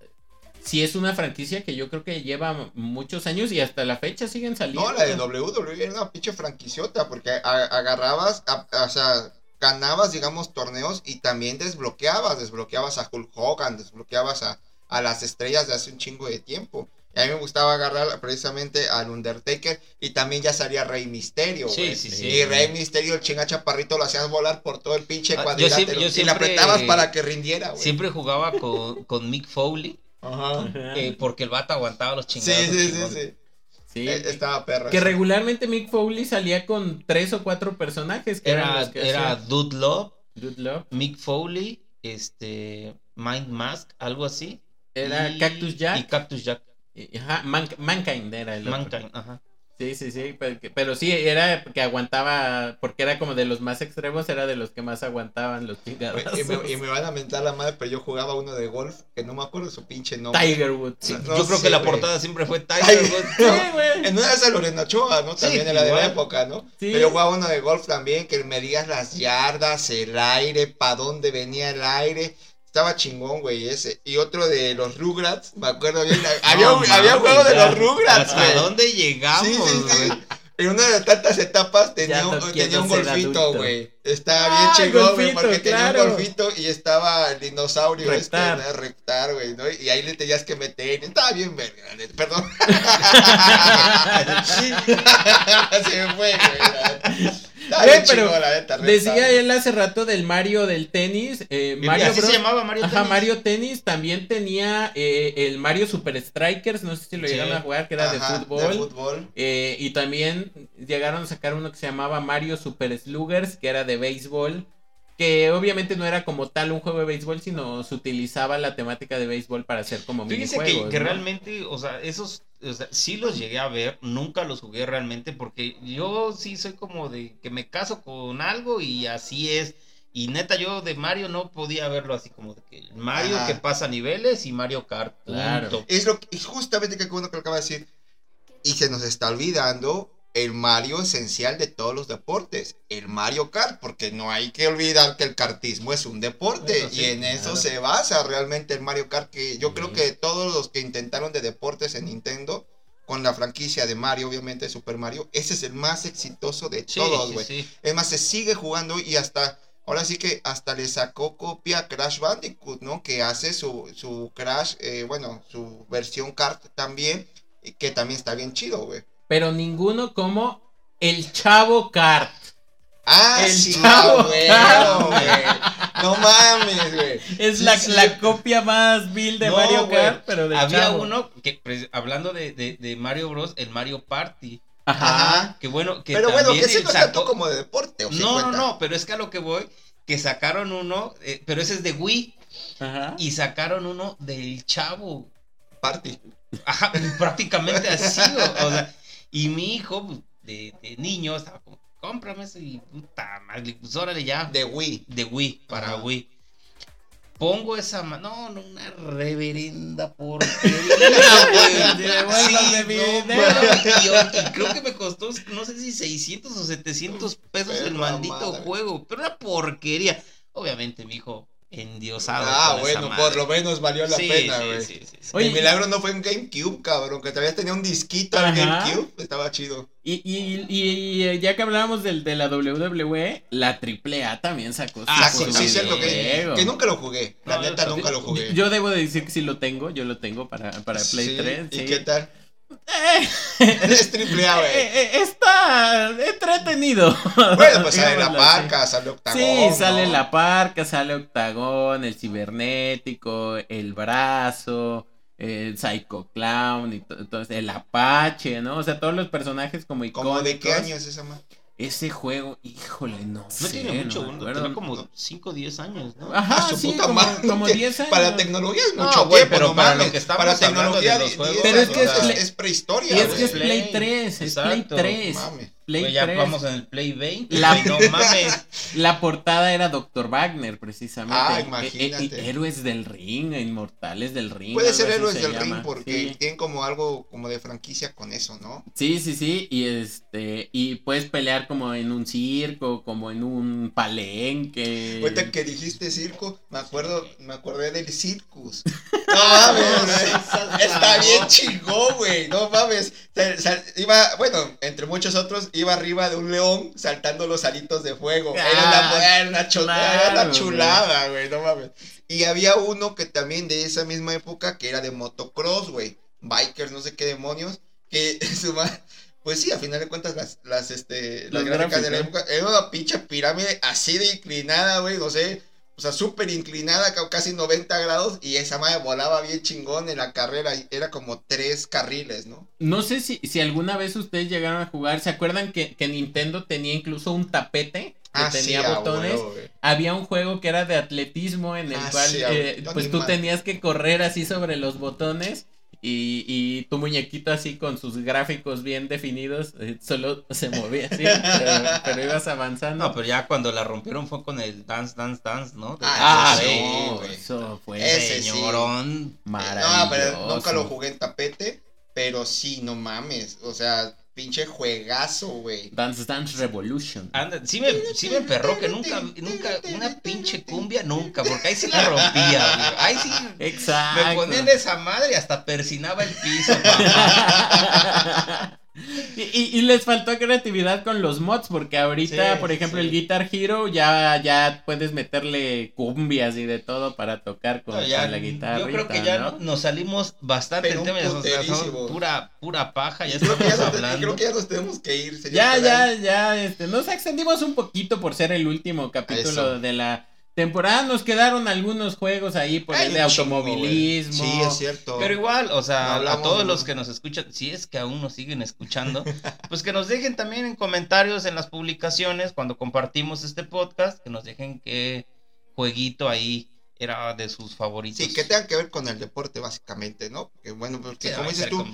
sí es una franquicia que yo creo que lleva muchos años y hasta la fecha siguen saliendo. No, la de WWE era una pinche franquiciota, porque a- agarrabas, a- o sea, ganabas, digamos, torneos y también desbloqueabas, desbloqueabas a Hulk Hogan, desbloqueabas a, a las estrellas de hace un chingo de tiempo. Y a mí me gustaba agarrar precisamente al Undertaker y también ya salía Rey Misterio, Sí, güey. sí, sí. Y Rey Misterio, el chinga chaparrito, lo hacías volar por todo el pinche Ah, yo cuadrilátero. siempre- yo Y le siempre- apretabas para que rindiera, güey. Siempre jugaba con, con Mick Foley, Ajá. Eh, porque el vato aguantaba los Sí, chingados. sí, sí, sí. Sí. Eh, Estaba perro. Que sí. regularmente Mick Foley salía con tres o cuatro personajes. Que Era, que era Dude Love, Dude Love. Mick Foley, este, Mind Mask, algo así. Era y- Cactus Jack. Y Cactus Jack. Ajá, Man- Mankind era el otro. Mankind, ajá. Sí, sí, sí, pero, que- pero sí, era que aguantaba, porque era como de los más extremos, era de los que más aguantaban los chingadazos. Y me, y me van a mentar la madre, pero yo jugaba uno de golf que no me acuerdo su pinche nombre. Tiger Woods. Sí. Sí, No Yo creo sé, que la portada siempre fue Tiger Woods. güey. En una de esas Lorena Ochoa, ¿no? Sí, También era de la época, ¿no? Sí. Pero yo jugaba uno de golf también, que medías las yardas, el aire, para dónde venía el aire. Estaba chingón, güey, ese. Y otro de los Rugrats, me acuerdo bien. *laughs* había, No había un juego de los Rugrats, ¿Hasta güey. dónde llegamos, Sí, sí, sí. güey? En una de tantas etapas tenía, un, no tenía un golfito, güey. Estaba Ah, bien el chingón, güey, porque tenía un golfito y estaba el dinosaurio Rectar. este, ¿no? rectar, güey, ¿no? Y ahí le tenías que meter. Estaba bien verga, perdón. *laughs* *laughs* Se me fue, güey. Pero la neta. Decía él hace rato del Mario del tenis. eh, Mario así Bros. se llamaba Mario Ajá, Tennis. Mario Tennis también tenía eh, el Mario Super Strikers, no sé si lo Sí. llegaron a jugar, que era Ajá, de fútbol. fútbol. Eh, y también llegaron a sacar uno que se llamaba Mario Super Sluggers, que era de béisbol. Que obviamente no era como tal un juego de béisbol, sino se utilizaba la temática de béisbol para hacer como Fíjese que, minijuegos. que realmente, o sea, esos, o sea, sí los llegué a ver, nunca los jugué realmente, porque yo sí soy como de que me caso con algo y así es. Y neta, yo de Mario no podía verlo así como de que Mario Ajá. que pasa niveles y Mario Kart. Claro. punto. Es lo que, justamente que uno que acaba de decir. Y se nos está olvidando el Mario esencial de todos los deportes, el Mario Kart, porque no hay que olvidar que el kartismo es un deporte Bueno, sí, y en eso se basa realmente el Mario Kart, que yo creo que todos los que intentaron de deportes en Nintendo, con la franquicia de Mario, obviamente Super Mario, ese es el más exitoso de Sí, todos, güey. Es más, se sigue jugando y hasta, ahora sí que hasta le sacó copia a Crash Bandicoot, ¿no? Que hace su, su Crash, eh, bueno, su versión kart también, que también está bien chido, güey. Pero ninguno como el Chavo Kart. Ah, El sí, Chavo güey, Kart. güey. No mames, güey. Es Sí, la, sí. la copia más vil de No, Mario. Kart, pero de Había Chavo. uno que, pues, hablando de, de, de Mario Bros, el Mario Party. Ajá. Que bueno, que Pero bueno, también que él no es tanto sacó- como de deporte, ¿o No, no, no, pero es que a lo que voy, que sacaron uno, eh, pero ese es de Wii, Ajá. y sacaron uno del Chavo. Party. Ajá, prácticamente así, o, o sea, y mi hijo, pues, de, de niño, estaba como, cómprame eso y puta madre, pues órale ya, de, De Wii. Wii, para Ajá. Wii. Pongo esa ma- no, no, una reverenda porquería, *laughs* güey. Devuélvame mi no, dinero. mames, y creo que me costó, no sé si 600 o 700 pesos el maldito madre. juego, pero una porquería. Obviamente mi hijo endiosado. Ah, bueno, por lo menos valió la Sí, pena, güey. sí, sí, sí. Oye, el milagro no fue en GameCube, cabrón, que todavía tenía un disquito en. GameCube, estaba chido. Y, y, y, y, ya que hablábamos del, de la WWE, la AAA también sacó su Ah, sí, cierto que, que nunca lo jugué. La No, neta, nunca lo jugué. Yo debo de decir que sí lo tengo, yo lo tengo para, para Play Sí, 3. ¿Y sí. qué tal? Eh, *laughs* Es triple A, eh, güey. eh, está entretenido. Bueno, pues sale *laughs* la así. parca, sale octagón. Sí, sale ¿no? la parca, sale Octagón, el cibernético, el brazo, el Psycho Clown, y to- entonces el Apache, ¿no? O sea, todos los personajes como icónicos. ¿Cómo de qué año es esa, man? Ese juego, híjole, no, No sé, tiene mucho, no tiene como 5 o 10 años, ¿no? Ajá, Ah, su sí, puta como, madre, como que *laughs* 10 años. Para la tecnología es No, mucho güey, tiempo, pero no para lo que estamos para tecnología de los 10 juegos, Pero es que es es prehistoria, Y es que es Play Play. 3, es Play Exacto. 3. Mames. Play ya 3. vamos en el Play 20. La- no *laughs* mames. La portada era Dr. Wagner, precisamente. Ah, Eh, eh, imagínate. eh, héroes del ring, Inmortales del ring. Puede ser héroes se del llama. ring porque Sí. tienen como algo como de franquicia con eso, ¿no? Sí, sí, sí, y este, y puedes pelear como en un circo, como en un palenque. Ahorita que dijiste circo, me acuerdo, me acordé del circus. *laughs* No mames, está bien chingón, güey. No mames. Iba, bueno, entre muchos otros, iba arriba de un león saltando los alitos de fuego. Era una, Ah, era una, chu- claro, era una chulada, güey. No mames. Y había uno que también de esa misma época que era de motocross, güey. Bikers, no sé qué demonios. Que *laughs* su Pues sí, a final de cuentas, las, las, este, las Los gráficas de la época, era una pinche pirámide así de inclinada, güey, no sé, o sea, súper inclinada, ca- casi 90 grados, y esa madre volaba bien chingón en la carrera, era como tres carriles, ¿no? No sé si, si alguna vez ustedes llegaron a jugar. ¿Se acuerdan que, que Nintendo tenía incluso un tapete que Ah, tenía botones? Había un juego que era de atletismo en el Ah, cual sí, eh, pues tú tenías que correr así sobre los botones y, y tu muñequito así con sus gráficos bien definidos eh, solo se movía así, *laughs* pero, pero ibas avanzando. No, pero ya cuando la rompieron fue con el Dance, Dance, Dance, ¿no? De- Ah, Ah, sí, no, eso fue Ese sí. señorón. maravilloso. No, pero nunca lo jugué en tapete, pero sí, no mames, o sea, pinche juegazo, güey. Dance Dance Revolution. Anda, sí me, sí me perró que nunca, nunca, una pinche cumbia, nunca, porque ahí sí la rompía, güey. Ahí sí Exacto. me ponían esa madre y hasta persinaba el piso, papá. *laughs* y, y- y les faltó creatividad con los mods, porque ahorita, Sí, por ejemplo, sí. el Guitar Hero ya, ya puedes meterle cumbias y de todo para tocar con, No, ya, con la guitarra. yo creo que ya no- nos salimos bastante del tema, pura, pura paja, ya *laughs* Creo que ya, estamos nos, creo hablando. que ya nos tenemos que ir, señor. Ya, ya, ya, este, nos extendimos un poquito por ser el último capítulo Eso. de la temporada. Nos quedaron algunos juegos ahí por el de chingo, automovilismo. Sí, es cierto. Pero igual, o sea, No a todos de- los que nos escuchan, si es que aún nos siguen escuchando, *laughs* pues que nos dejen también en comentarios en las publicaciones cuando compartimos este podcast, que nos dejen qué jueguito ahí era de sus favoritos. Sí, que tengan que ver con el deporte, básicamente, ¿no? Porque, bueno, porque Sí, como dices tú,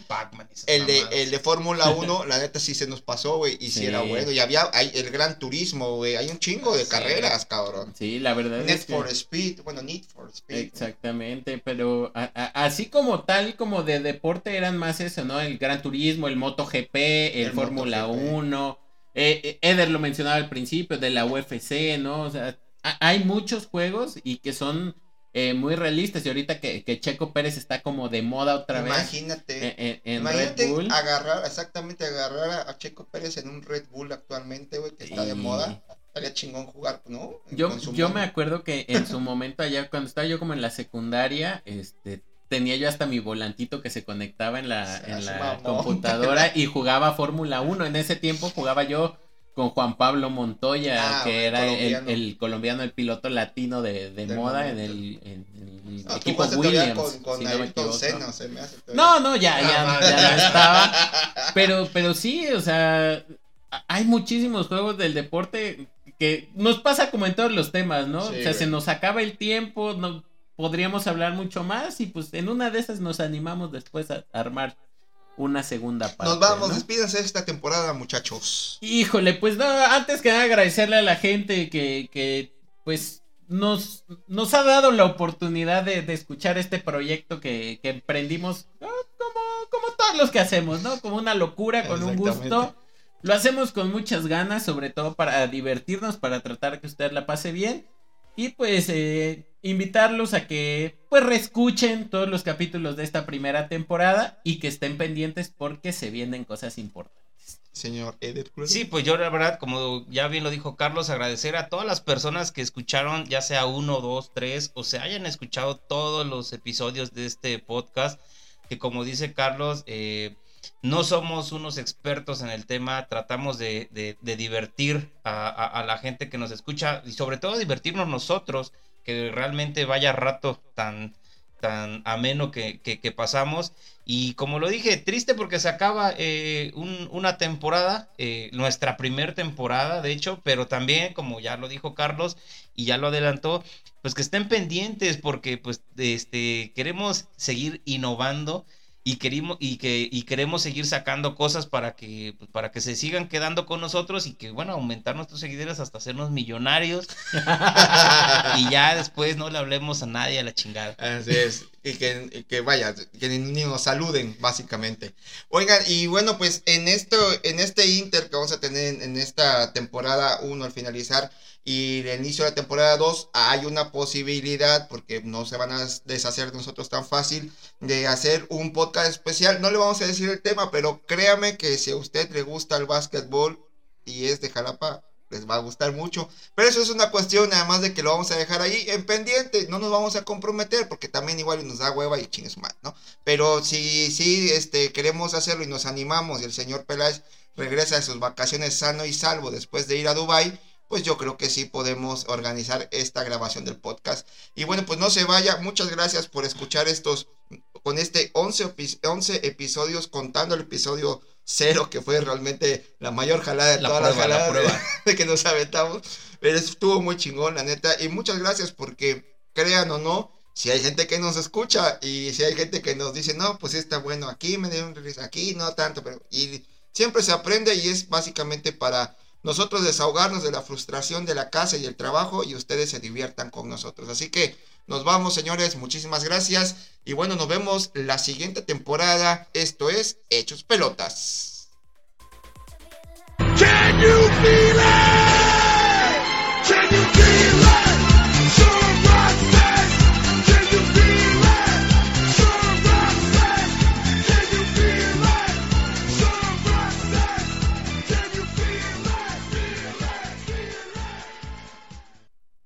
el de, el de Fórmula *laughs* 1, la neta sí se nos pasó, güey, y sí. Sí. era bueno. Y había hay el Gran Turismo, güey, hay un chingo de Sí. carreras, cabrón. Sí, la verdad Need es que... for Speed, bueno, Need for Speed. Exactamente, pero a- a- así como tal, como de deporte eran más eso, ¿no? El Gran Turismo, el MotoGP, el, El Fórmula MotoGP. 1, eh, eh, Eder lo mencionaba al principio, de la UFC, ¿no? O sea, hay muchos juegos y que son eh, muy realistas y ahorita que, que Checo Pérez está como de moda otra vez Imagínate. eh, eh, en Imagínate Red Bull. agarrar, exactamente agarrar a, a Checo Pérez en un Red Bull actualmente, güey, que está de Y- moda. Estaría chingón jugar, ¿no? Yo, yo me acuerdo que en su momento allá, cuando estaba yo como en la secundaria, este, tenía yo hasta mi volantito que se conectaba en la, en la mamón. computadora y jugaba Fórmula 1. En ese tiempo jugaba yo con Juan Pablo Montoya, Ah, que era el, colombiano. el colombiano, el piloto latino de, de moda en el, en No, equipo Williams. con, con si no. Senna, se me hace. No, no, ya, Ah, ya, madre. ya estaba. *laughs* Pero, pero sí, o sea, hay muchísimos juegos del deporte que nos pasa como en todos los temas, ¿no? Sí, o sea, se nos acaba el tiempo, no podríamos hablar mucho más y pues en una de esas nos animamos después a armar una segunda parte. Nos vamos, ¿no? despídense de esta temporada, muchachos. Híjole, pues no, antes que nada agradecerle a la gente que, que pues nos, nos ha dado la oportunidad de, de escuchar este proyecto que, que emprendimos ¿no? como, como todos los que hacemos, ¿no? Como una locura, con un gusto. Lo hacemos con muchas ganas, sobre todo para divertirnos, para tratar que usted la pase bien. Y pues eh, invitarlos a que pues reescuchen todos los capítulos de esta primera temporada y que estén pendientes porque se vienen cosas importantes. Señor Eder Cruz. Sí, pues yo la verdad, como ya bien lo dijo Carlos, agradecer a todas las personas que escucharon, ya sea uno, dos, tres, o se hayan escuchado todos los episodios de este podcast, que como dice Carlos, eh, no somos unos expertos en el tema, tratamos de, de- divertir a, la gente que nos escucha y sobre todo divertirnos nosotros, que realmente vaya rato tan, tan ameno que, que- que pasamos. Y como lo dije, triste porque se acaba eh, un- una temporada, eh, nuestra primer temporada, de hecho, pero también, como ya lo dijo Carlos y ya lo adelantó, pues que estén pendientes porque pues este, queremos seguir innovando y queremos y que y queremos seguir sacando cosas para que pues, para que se sigan quedando con nosotros y que bueno aumentar nuestros seguidores hasta hacernos millonarios *laughs* y ya después no le hablemos a nadie a la chingada Así es. Que, vaya, que ni, ni nos saluden, básicamente. Oigan, y bueno, pues en esto, en este Inter que vamos a tener en, en esta temporada 1 al finalizar y el inicio de la temporada 2, hay una posibilidad, porque no se van a deshacer de nosotros tan fácil, de hacer un podcast especial. No le vamos a decir el tema, pero créame que si a usted le gusta el básquetbol y es de Jalapa, les va a gustar mucho. Pero eso es una cuestión, además de que lo vamos a dejar ahí en pendiente. No nos vamos a comprometer porque también igual nos da hueva y chingues mal, ¿no? Pero si, si este, queremos hacerlo y nos animamos y el señor Peláez regresa de sus vacaciones sano y salvo después de ir a Dubai, pues yo creo que sí podemos organizar esta grabación del podcast. Y bueno, pues no se vaya. Muchas gracias por escuchar estos, con este 11, epi- 11 episodios, contando el episodio cero, que fue realmente la mayor jalada de La todas las prueba, la jaladas de- prueba. *laughs* de que nos aventamos. Pero estuvo muy chingón, la neta. Y muchas gracias porque, crean o no, si hay gente que nos escucha y si hay gente que nos dice, no, pues está bueno aquí, me dieron risa aquí, no tanto, pero... Y siempre se aprende y es básicamente para nosotros desahogarnos de la frustración de la casa y el trabajo y ustedes se diviertan con nosotros. Así que nos vamos, señores, muchísimas gracias. Y bueno, nos vemos la siguiente temporada. Esto es Hechos Pelotas.